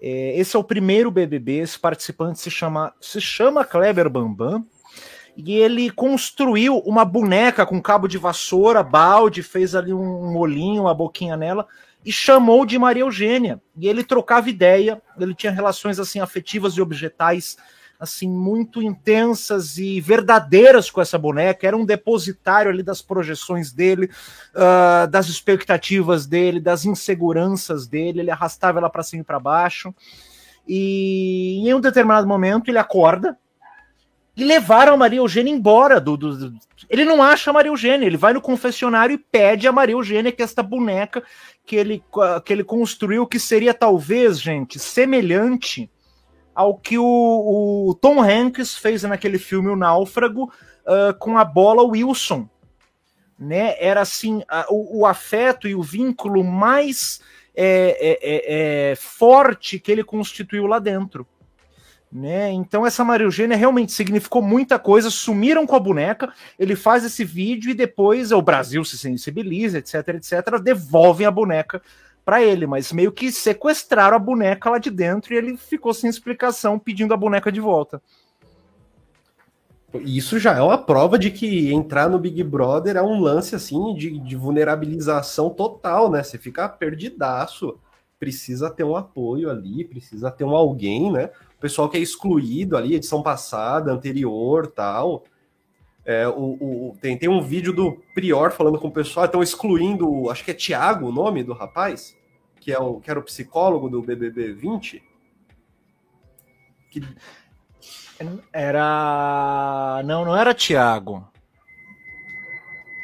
É, esse é o primeiro BBB, esse participante se chama, se chama Kleber Bambam, e ele construiu uma boneca com cabo de vassoura, balde, fez ali um molinho, uma boquinha nela, e chamou de Maria Eugênia. E ele trocava ideia, ele tinha relações assim afetivas e objetais assim muito intensas e verdadeiras com essa boneca. Era um depositário ali das projeções dele, uh, das expectativas dele, das inseguranças dele. Ele arrastava ela para cima e para baixo. E em um determinado momento ele acorda e levaram a Maria Eugênia embora. Do, do, do, Ele não acha a Maria Eugênia, ele vai no confessionário e pede a Maria Eugênia, que esta boneca que ele, que ele construiu, que seria talvez, gente, semelhante ao que o, o Tom Hanks fez naquele filme O Náufrago uh, com a bola Wilson. Né? Era assim, a, o, o, afeto e o vínculo mais é, é, é, é forte que ele constituiu lá dentro. Né? Então essa Maria Eugênia realmente significou muita coisa, sumiram com a boneca, ele faz esse vídeo e depois o Brasil se sensibiliza, etc, etc, devolvem a boneca para ele, mas meio que sequestraram a boneca lá de dentro e ele ficou sem explicação pedindo a boneca de volta. Isso já é uma prova de que entrar no Big Brother é um lance assim de, de vulnerabilização total, né? Você fica perdidaço, precisa ter um apoio ali, precisa ter um alguém, né? O pessoal que é excluído ali, edição passada, anterior, tal. É, o, o, tem, tem um vídeo do Prior falando com o pessoal, estão excluindo, acho que é Tiago o nome do rapaz, que, é o, que era o psicólogo do BBB 20. Que era. Não, não era Tiago.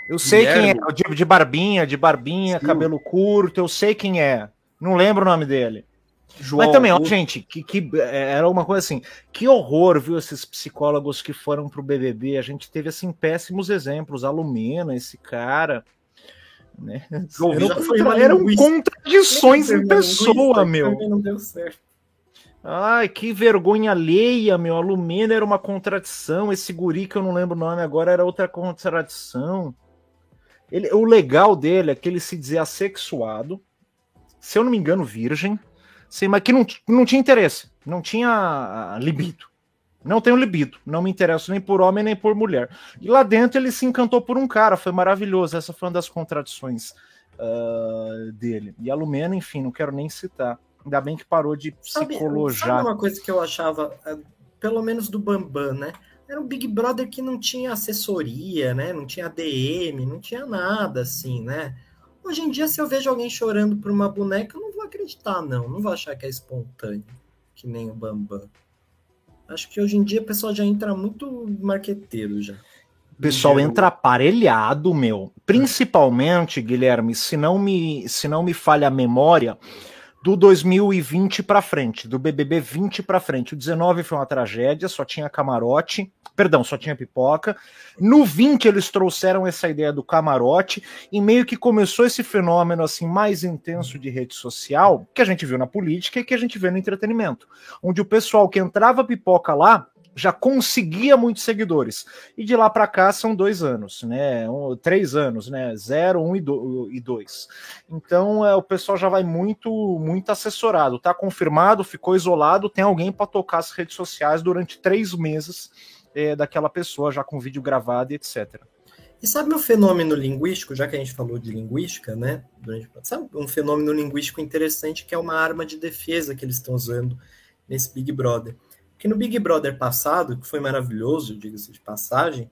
Eu sei Guilherme. quem é, o de, de barbinha, de barbinha, Sim. cabelo curto, eu sei quem é. Não lembro o nome dele. João, Mas também, ó, gente, que, que é, era uma coisa assim, que horror, viu, esses psicólogos que foram pro BBB, a gente teve, assim, péssimos exemplos, a Lumena, esse cara, né, eram, contra, eram contradições em pessoa, meu. Não deu certo. Ai, que vergonha alheia, meu. A Lumena era uma contradição. Esse guri que eu não lembro o nome agora era outra contradição. Ele, o legal dele é que ele se dizia assexuado, se eu não me engano, virgem, sim, mas que não, não tinha interesse, não tinha ah, libido. Não tenho libido, não me interesso nem por homem nem por mulher. E lá dentro ele se encantou por um cara, foi maravilhoso. Essa foi uma das contradições uh, dele. E a Lumena, enfim, não quero nem citar. Ainda bem que parou de psicologar. Sabe, uma coisa que eu achava, é, pelo menos do Bambam, né? Era um Big Brother que não tinha assessoria, né? Não tinha DM, não tinha nada assim, né? Hoje em dia, se eu vejo alguém chorando por uma boneca, eu não vou acreditar, não. Não vou achar que é espontâneo, que nem o Bambam. Acho que hoje em dia o pessoal já entra muito marqueteiro já. O pessoal entra aparelhado, meu. Principalmente, Guilherme, se não me, se não me falha a memória, do 2020 para frente, do BBB 20 para frente. O 19 foi uma tragédia, só tinha camarote, perdão, só tinha pipoca. No 20 eles trouxeram essa ideia do camarote e meio que começou esse fenômeno assim mais intenso de rede social que a gente viu na política e que a gente vê no entretenimento, onde o pessoal que entrava pipoca lá já conseguia muitos seguidores. E de lá para cá são dois anos, né? Um, três anos, né? Zero, um e, dois. Então é, o pessoal já vai muito, muito assessorado. Tá confirmado, ficou isolado, tem alguém para tocar as redes sociais durante três meses é, daquela pessoa, já com vídeo gravado e etc. E sabe o fenômeno linguístico, já que a gente falou de linguística, né? Sabe um fenômeno linguístico interessante que é uma arma de defesa que eles estão usando nesse Big Brother que no Big Brother passado, que foi maravilhoso, diga-se de passagem,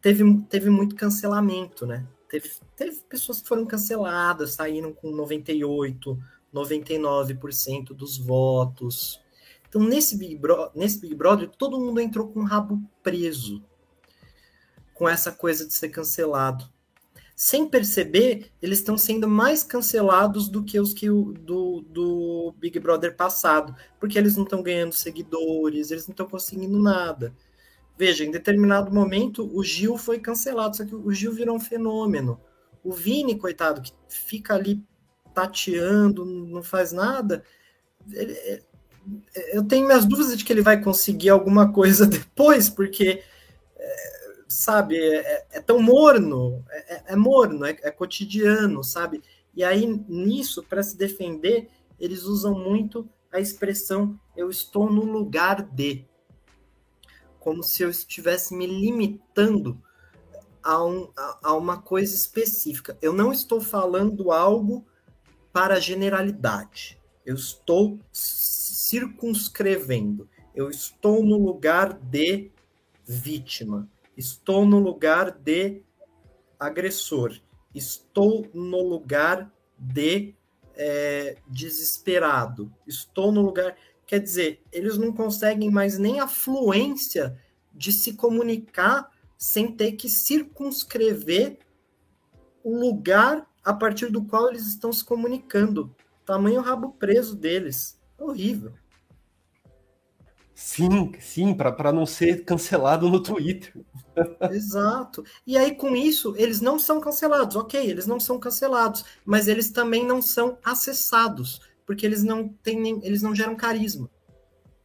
teve, teve muito cancelamento, né? Teve, teve pessoas que foram canceladas, saíram com 98, 99% dos votos. Então, nesse Big, Bro nesse Big Brother, todo mundo entrou com o rabo preso com essa coisa de ser cancelado sem perceber, eles estão sendo mais cancelados do que os que o, do, do Big Brother passado, porque eles não estão ganhando seguidores, eles não estão conseguindo nada. Veja, em determinado momento, o Gil foi cancelado, só que o Gil virou um fenômeno. O Vini, coitado, que fica ali tateando, não faz nada, ele, é, eu tenho minhas dúvidas de que ele vai conseguir alguma coisa depois, porque é, sabe, é, é, é tão morno, é, é, é morno, é, é, cotidiano, sabe? E aí, nisso, para se defender, eles usam muito a expressão eu estou no lugar de. Como se eu estivesse me limitando a, um, a, a uma coisa específica. Eu não estou falando algo para generalidade. Eu estou circunscrevendo. Eu estou no lugar de vítima. Estou no lugar de agressor. Estou no lugar de é, desesperado. Estou no lugar. Quer dizer, eles não conseguem mais nem a fluência de se comunicar sem ter que circunscrever o lugar a partir do qual eles estão se comunicando. Tamanho rabo preso deles. Horrível. Sim, sim, para não ser cancelado no Twitter. Exato. E aí, com isso, eles não são cancelados. Ok, eles não são cancelados, mas eles também não são acessados, porque eles não têm, eles não geram carisma.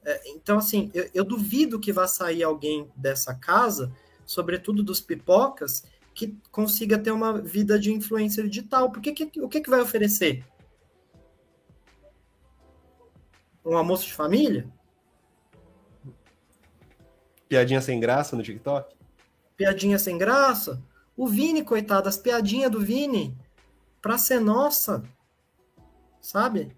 É, então, assim, eu, eu duvido que vá sair alguém dessa casa, sobretudo dos pipocas, que consiga ter uma vida de influência digital. Porque que, o que, que vai oferecer? Um almoço de família? Piadinha sem graça no TikTok? Piadinha sem graça? O Vini, coitado, as piadinhas do Vini, pra ser nossa, sabe?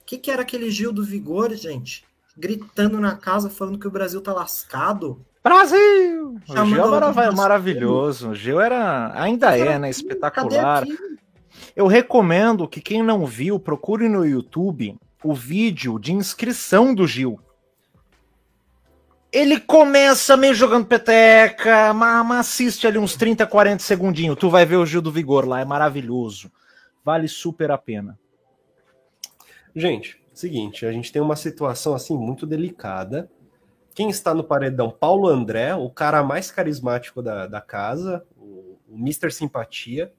O que, que era aquele Gil do Vigor, gente? Gritando na casa, falando que o Brasil tá lascado. Brasil! O Gil era maravilhoso. O Gil era, ainda é, né? Espetacular. Eu recomendo que quem não viu, procure no YouTube o vídeo de inscrição do Gil. Ele começa meio jogando peteca, mas, assiste ali uns 30, 40 segundinhos. Tu vai ver o Gil do Vigor lá, é maravilhoso. Vale super a pena. Gente, seguinte, a gente tem uma situação assim muito delicada. Quem está no paredão? Paulo André, o cara mais carismático da, da casa, o, o Mr. Simpatia.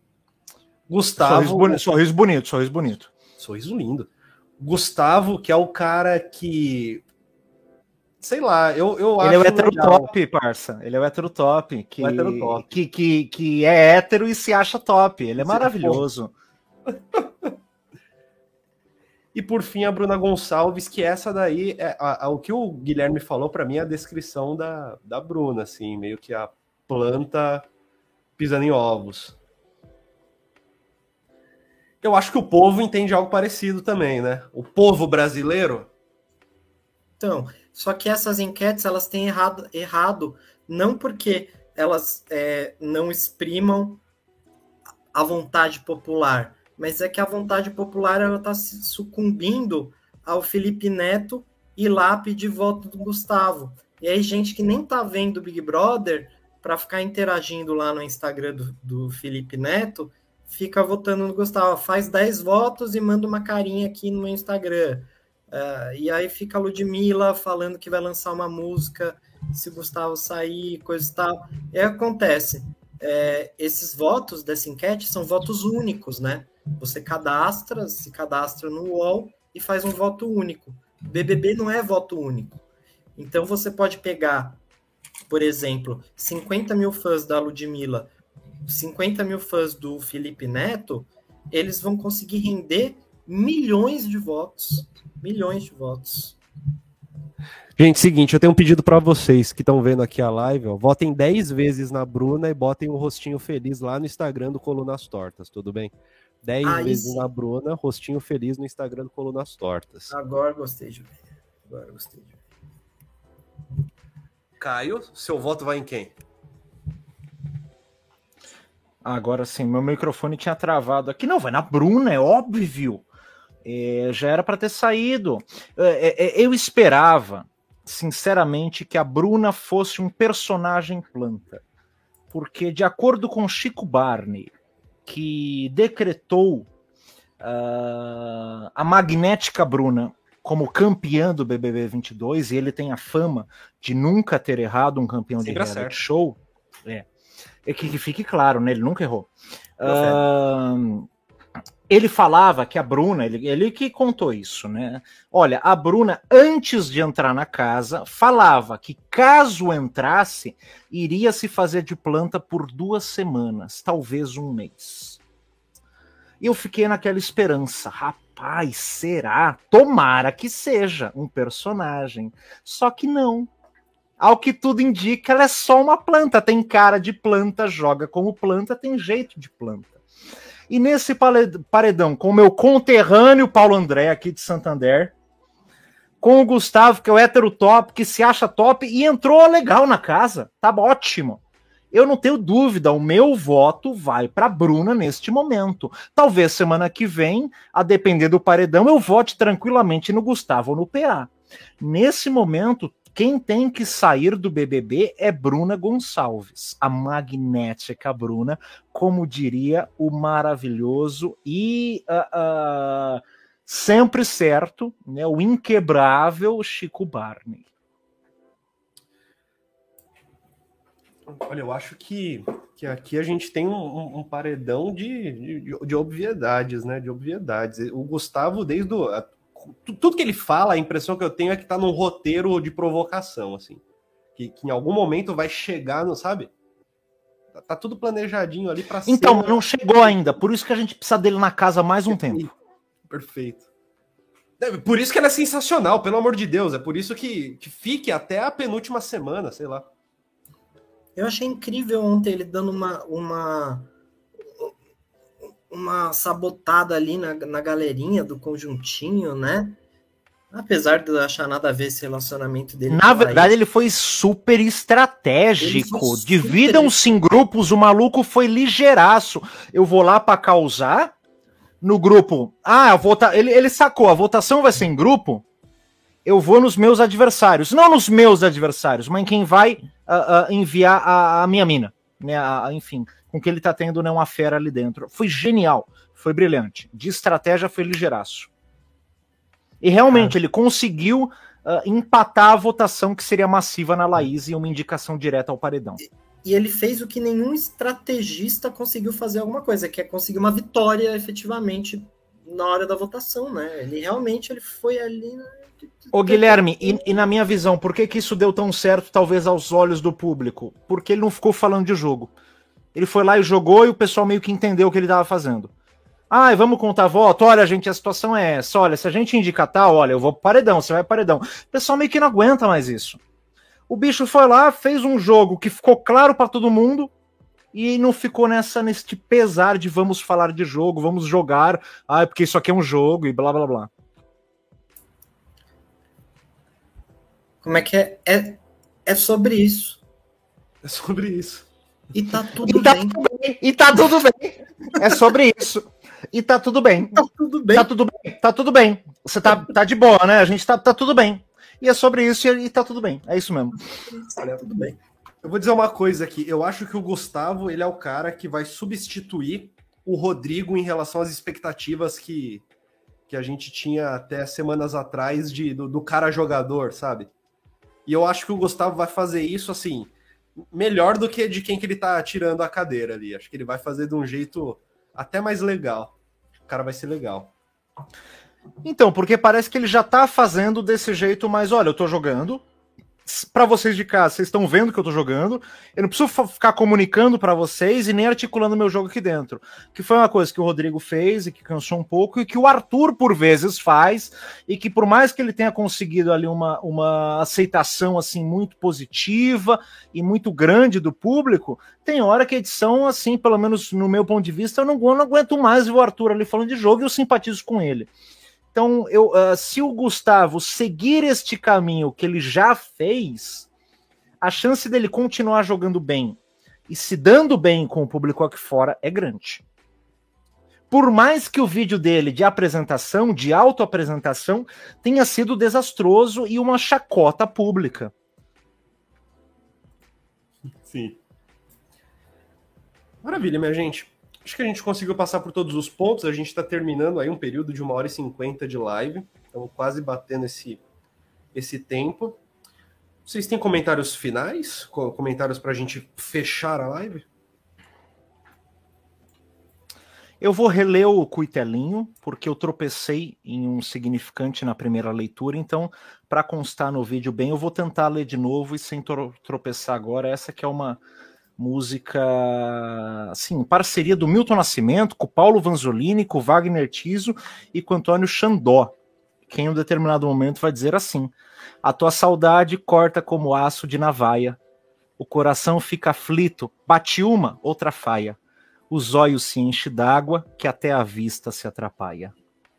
Gustavo. Sorriso bonito, sorriso bonito, sorriso bonito. Sorriso lindo. Gustavo, que é o cara que sei lá, eu, eu Ele é o hétero legal. top, parça. Ele é o hétero top. Que, o hétero top. Que, que, que é hétero e se acha top. Ele é Você maravilhoso. e por fim, a Bruna Gonçalves, que essa daí, é, a, a, o que o Guilherme falou para mim é a descrição da, da Bruna, assim, meio que a planta pisando em ovos. Eu acho que o povo entende algo parecido também, né? O povo brasileiro. Então, só que essas enquetes elas têm errado, errado não porque elas é, não exprimam a vontade popular, mas é que a vontade popular ela está sucumbindo ao Felipe Neto e lá pedir voto do Gustavo. E aí, gente que nem tá vendo Big Brother, para ficar interagindo lá no Instagram do, do Felipe Neto, fica votando no Gustavo. Faz 10 votos e manda uma carinha aqui no meu Instagram. Uh, e aí fica a Ludmilla falando que vai lançar uma música se Gustavo sair, coisa e tal. E acontece, é, esses votos dessa enquete são votos únicos, né? Você cadastra, se cadastra no UOL e faz um voto único. BBB não é voto único. Então você pode pegar, por exemplo, 50 mil fãs da Ludmilla, 50 mil fãs do Felipe Neto, eles vão conseguir render milhões de votos. Milhões de votos. Gente, seguinte, eu tenho um pedido para vocês que estão vendo aqui a live, ó, votem 10 vezes na Bruna e botem um rostinho feliz lá no Instagram do Colunas Tortas, tudo bem? 10 ah, vezes na Bruna, rostinho feliz no Instagram do Colunas Tortas. Agora gostei de ver. Agora gostei de ver. Caio, seu voto vai em quem? Agora sim, meu microfone tinha travado aqui. Não, vai na Bruna, é óbvio. É, já era para ter saído. É, é, é, eu esperava, sinceramente, que a Bruna fosse um personagem planta. Porque, de acordo com Chico Barney, que decretou uh, a magnética Bruna como campeã do BBB 22, e ele tem a fama de nunca ter errado um campeão Sempre de reality show. É. é que, que, fique claro, né? Ele nunca errou. Uh, ele falava que a Bruna, ele, ele que contou isso, né? Olha, a Bruna, antes de entrar na casa, falava que caso entrasse, iria se fazer de planta por duas semanas, talvez um mês. E eu fiquei naquela esperança, rapaz, será? Tomara que seja um personagem. Só que não. Ao que tudo indica, ela é só uma planta. Tem cara de planta, joga como planta, tem jeito de planta. E nesse paredão, com o meu conterrâneo Paulo André, aqui de Santander, com o Gustavo, que é o hétero top, que se acha top, e entrou legal na casa. Tá ótimo. Eu não tenho dúvida, o meu voto vai para Bruna neste momento. Talvez semana que vem, a depender do paredão, eu vote tranquilamente no Gustavo ou no PA. Nesse momento, quem tem que sair do BBB é Bruna Gonçalves, a magnética Bruna, como diria o maravilhoso e uh, uh, sempre certo, né, o inquebrável Chico Barney. Olha, eu acho que, que aqui a gente tem um, um paredão de, de, de, obviedades, né? De obviedades. O Gustavo, desde o, tudo que ele fala, a impressão que eu tenho é que tá num roteiro de provocação, assim. Que, que em algum momento vai chegar, no, sabe? Tá, tá tudo planejadinho ali para Então, ser... não chegou ainda. Por isso que a gente precisa dele na casa mais um Perfeito. tempo. Perfeito. É, por isso que ele é sensacional, pelo amor de Deus. É por isso que, que fique até a penúltima semana, sei lá. Eu achei incrível ontem ele dando uma, uma, uma sabotada ali na, na galerinha do conjuntinho, né? Apesar de eu achar nada a ver esse relacionamento dele. Na verdade, ele foi super estratégico. Dividam-se em grupos, o maluco foi ligeiraço. Eu vou lá para causar no grupo. Ah, a vota... ele, ele sacou, a votação vai ser em grupo. Eu vou nos meus adversários. Não nos meus adversários, mas quem vai uh, uh, enviar a, a, minha mina, né? A, enfim, com que ele tá tendo né, uma fera ali dentro. Foi genial, foi brilhante. De estratégia foi ligeiraço. E realmente ele conseguiu uh, empatar a votação que seria massiva na Laís e uma indicação direta ao paredão. E ele fez o que nenhum estrategista conseguiu fazer alguma coisa, que é conseguir uma vitória efetivamente na hora da votação, né? Ele realmente ele foi ali. Né? Ô Guilherme, e, e, na minha visão, por que, que isso deu tão certo, talvez aos olhos do público? Porque ele não ficou falando de jogo. Ele foi lá e jogou e o pessoal meio que entendeu o que ele estava fazendo. Ah, vamos contar voto? Olha, gente, a situação é essa. Olha, se a gente indicar tal, olha, eu vou pro paredão, você vai pro paredão. O pessoal meio que não aguenta mais isso. O bicho foi lá, fez um jogo que ficou claro para todo mundo e não ficou nessa nesse pesar de vamos falar de jogo, vamos jogar, ah, porque isso aqui é um jogo e blá blá blá. Como é que é? É, é sobre isso. É sobre isso. E tá tudo e tá bem. Tudo bem. E tá tudo bem. É sobre isso. E tá tudo bem. Tá tudo bem. Tá tudo bem. Tá tudo bem. Você tá, tá de boa, né? A gente tá, tá tudo bem. E é sobre isso e, e tá tudo bem. É isso mesmo. Olha, tudo bem. Eu vou dizer uma coisa aqui. Eu acho que o Gustavo, ele é o cara que vai substituir o Rodrigo em relação às expectativas que, que a gente tinha até semanas atrás de, do, do cara jogador, sabe? E eu acho que o Gustavo vai fazer isso assim, melhor do que de quem que ele tá tirando a cadeira ali. Acho que ele vai fazer de um jeito até mais legal. O cara vai ser legal. Então, porque parece que ele já tá fazendo desse jeito, mas olha, eu tô jogando, para vocês de casa, vocês estão vendo que eu tô jogando. Eu não preciso ficar comunicando para vocês e nem articulando meu jogo aqui dentro. Que foi uma coisa que o Rodrigo fez e que cansou um pouco e que o Arthur por vezes faz e que por mais que ele tenha conseguido ali uma, uma aceitação assim muito positiva e muito grande do público, tem hora que a edição assim, pelo menos no meu ponto de vista, eu não, eu não aguento mais ver o Arthur ali falando de jogo e eu simpatizo com ele. Então, eu, uh, se o Gustavo seguir este caminho que ele já fez, a chance dele continuar jogando bem e se dando bem com o público aqui fora é grande. Por mais que o vídeo dele de apresentação, de autoapresentação, tenha sido desastroso e uma chacota pública. Sim. Maravilha, minha gente. Acho que a gente conseguiu passar por todos os pontos. A gente está terminando aí um período de uma hora e cinquenta de live. Estamos quase batendo esse, esse tempo. Vocês têm comentários finais? Comentários para a gente fechar a live? Eu vou reler o cuitelinho, porque eu tropecei em um significante na primeira leitura, então, para constar no vídeo bem, eu vou tentar ler de novo e sem tropeçar agora. Essa que é uma música, assim, parceria do Milton Nascimento com Paulo Vanzolini, com Wagner Tiso e com Antônio Xandó, que em um determinado momento vai dizer assim: A tua saudade corta como aço de navaia, o coração fica aflito, bate uma, outra faia, os olhos se enchem d'água, que até a vista se atrapalha.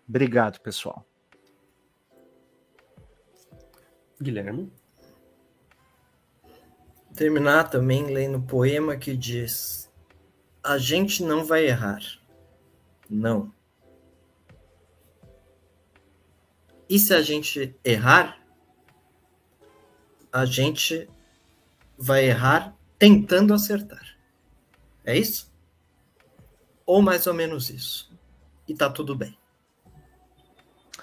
Obrigado, pessoal. Guilherme. Terminar também lendo o poema que diz: A gente não vai errar. Não. E se a gente errar, a gente vai errar tentando acertar. É isso? Ou mais ou menos isso. E tá tudo bem.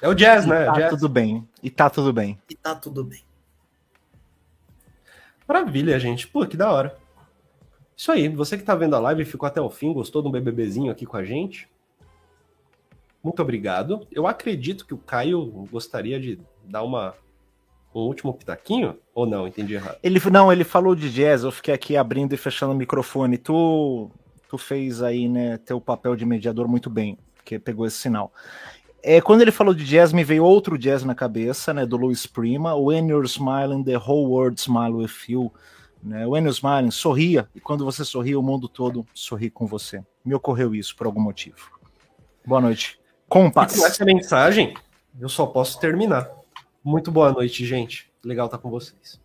É o jazz, E né? tá Jazz. tudo bem. E tá tudo bem. E tá tudo bem. Maravilha, gente. Pô, que da hora. Isso aí. Você que tá vendo a live ficou até o fim, gostou de um BBBzinho aqui com a gente? Muito obrigado. Eu acredito que o Caio gostaria de dar uma um último pitaquinho ou não? Entendi errado. Ele não, ele falou de jazz, eu fiquei aqui abrindo e fechando o microfone. Tu tu fez aí, né, teu papel de mediador muito bem, porque pegou esse sinal. É, quando ele falou de jazz, me veio outro jazz na cabeça, né, do Louis Prima, When You're Smiling, The Whole World Smile With You. Né? When You're Smiling, sorria, e quando você sorri, o mundo todo sorri com você. Me ocorreu isso por algum motivo. Boa noite. E Compas. com essa mensagem, eu só posso terminar. Muito boa noite, gente. Legal estar com vocês.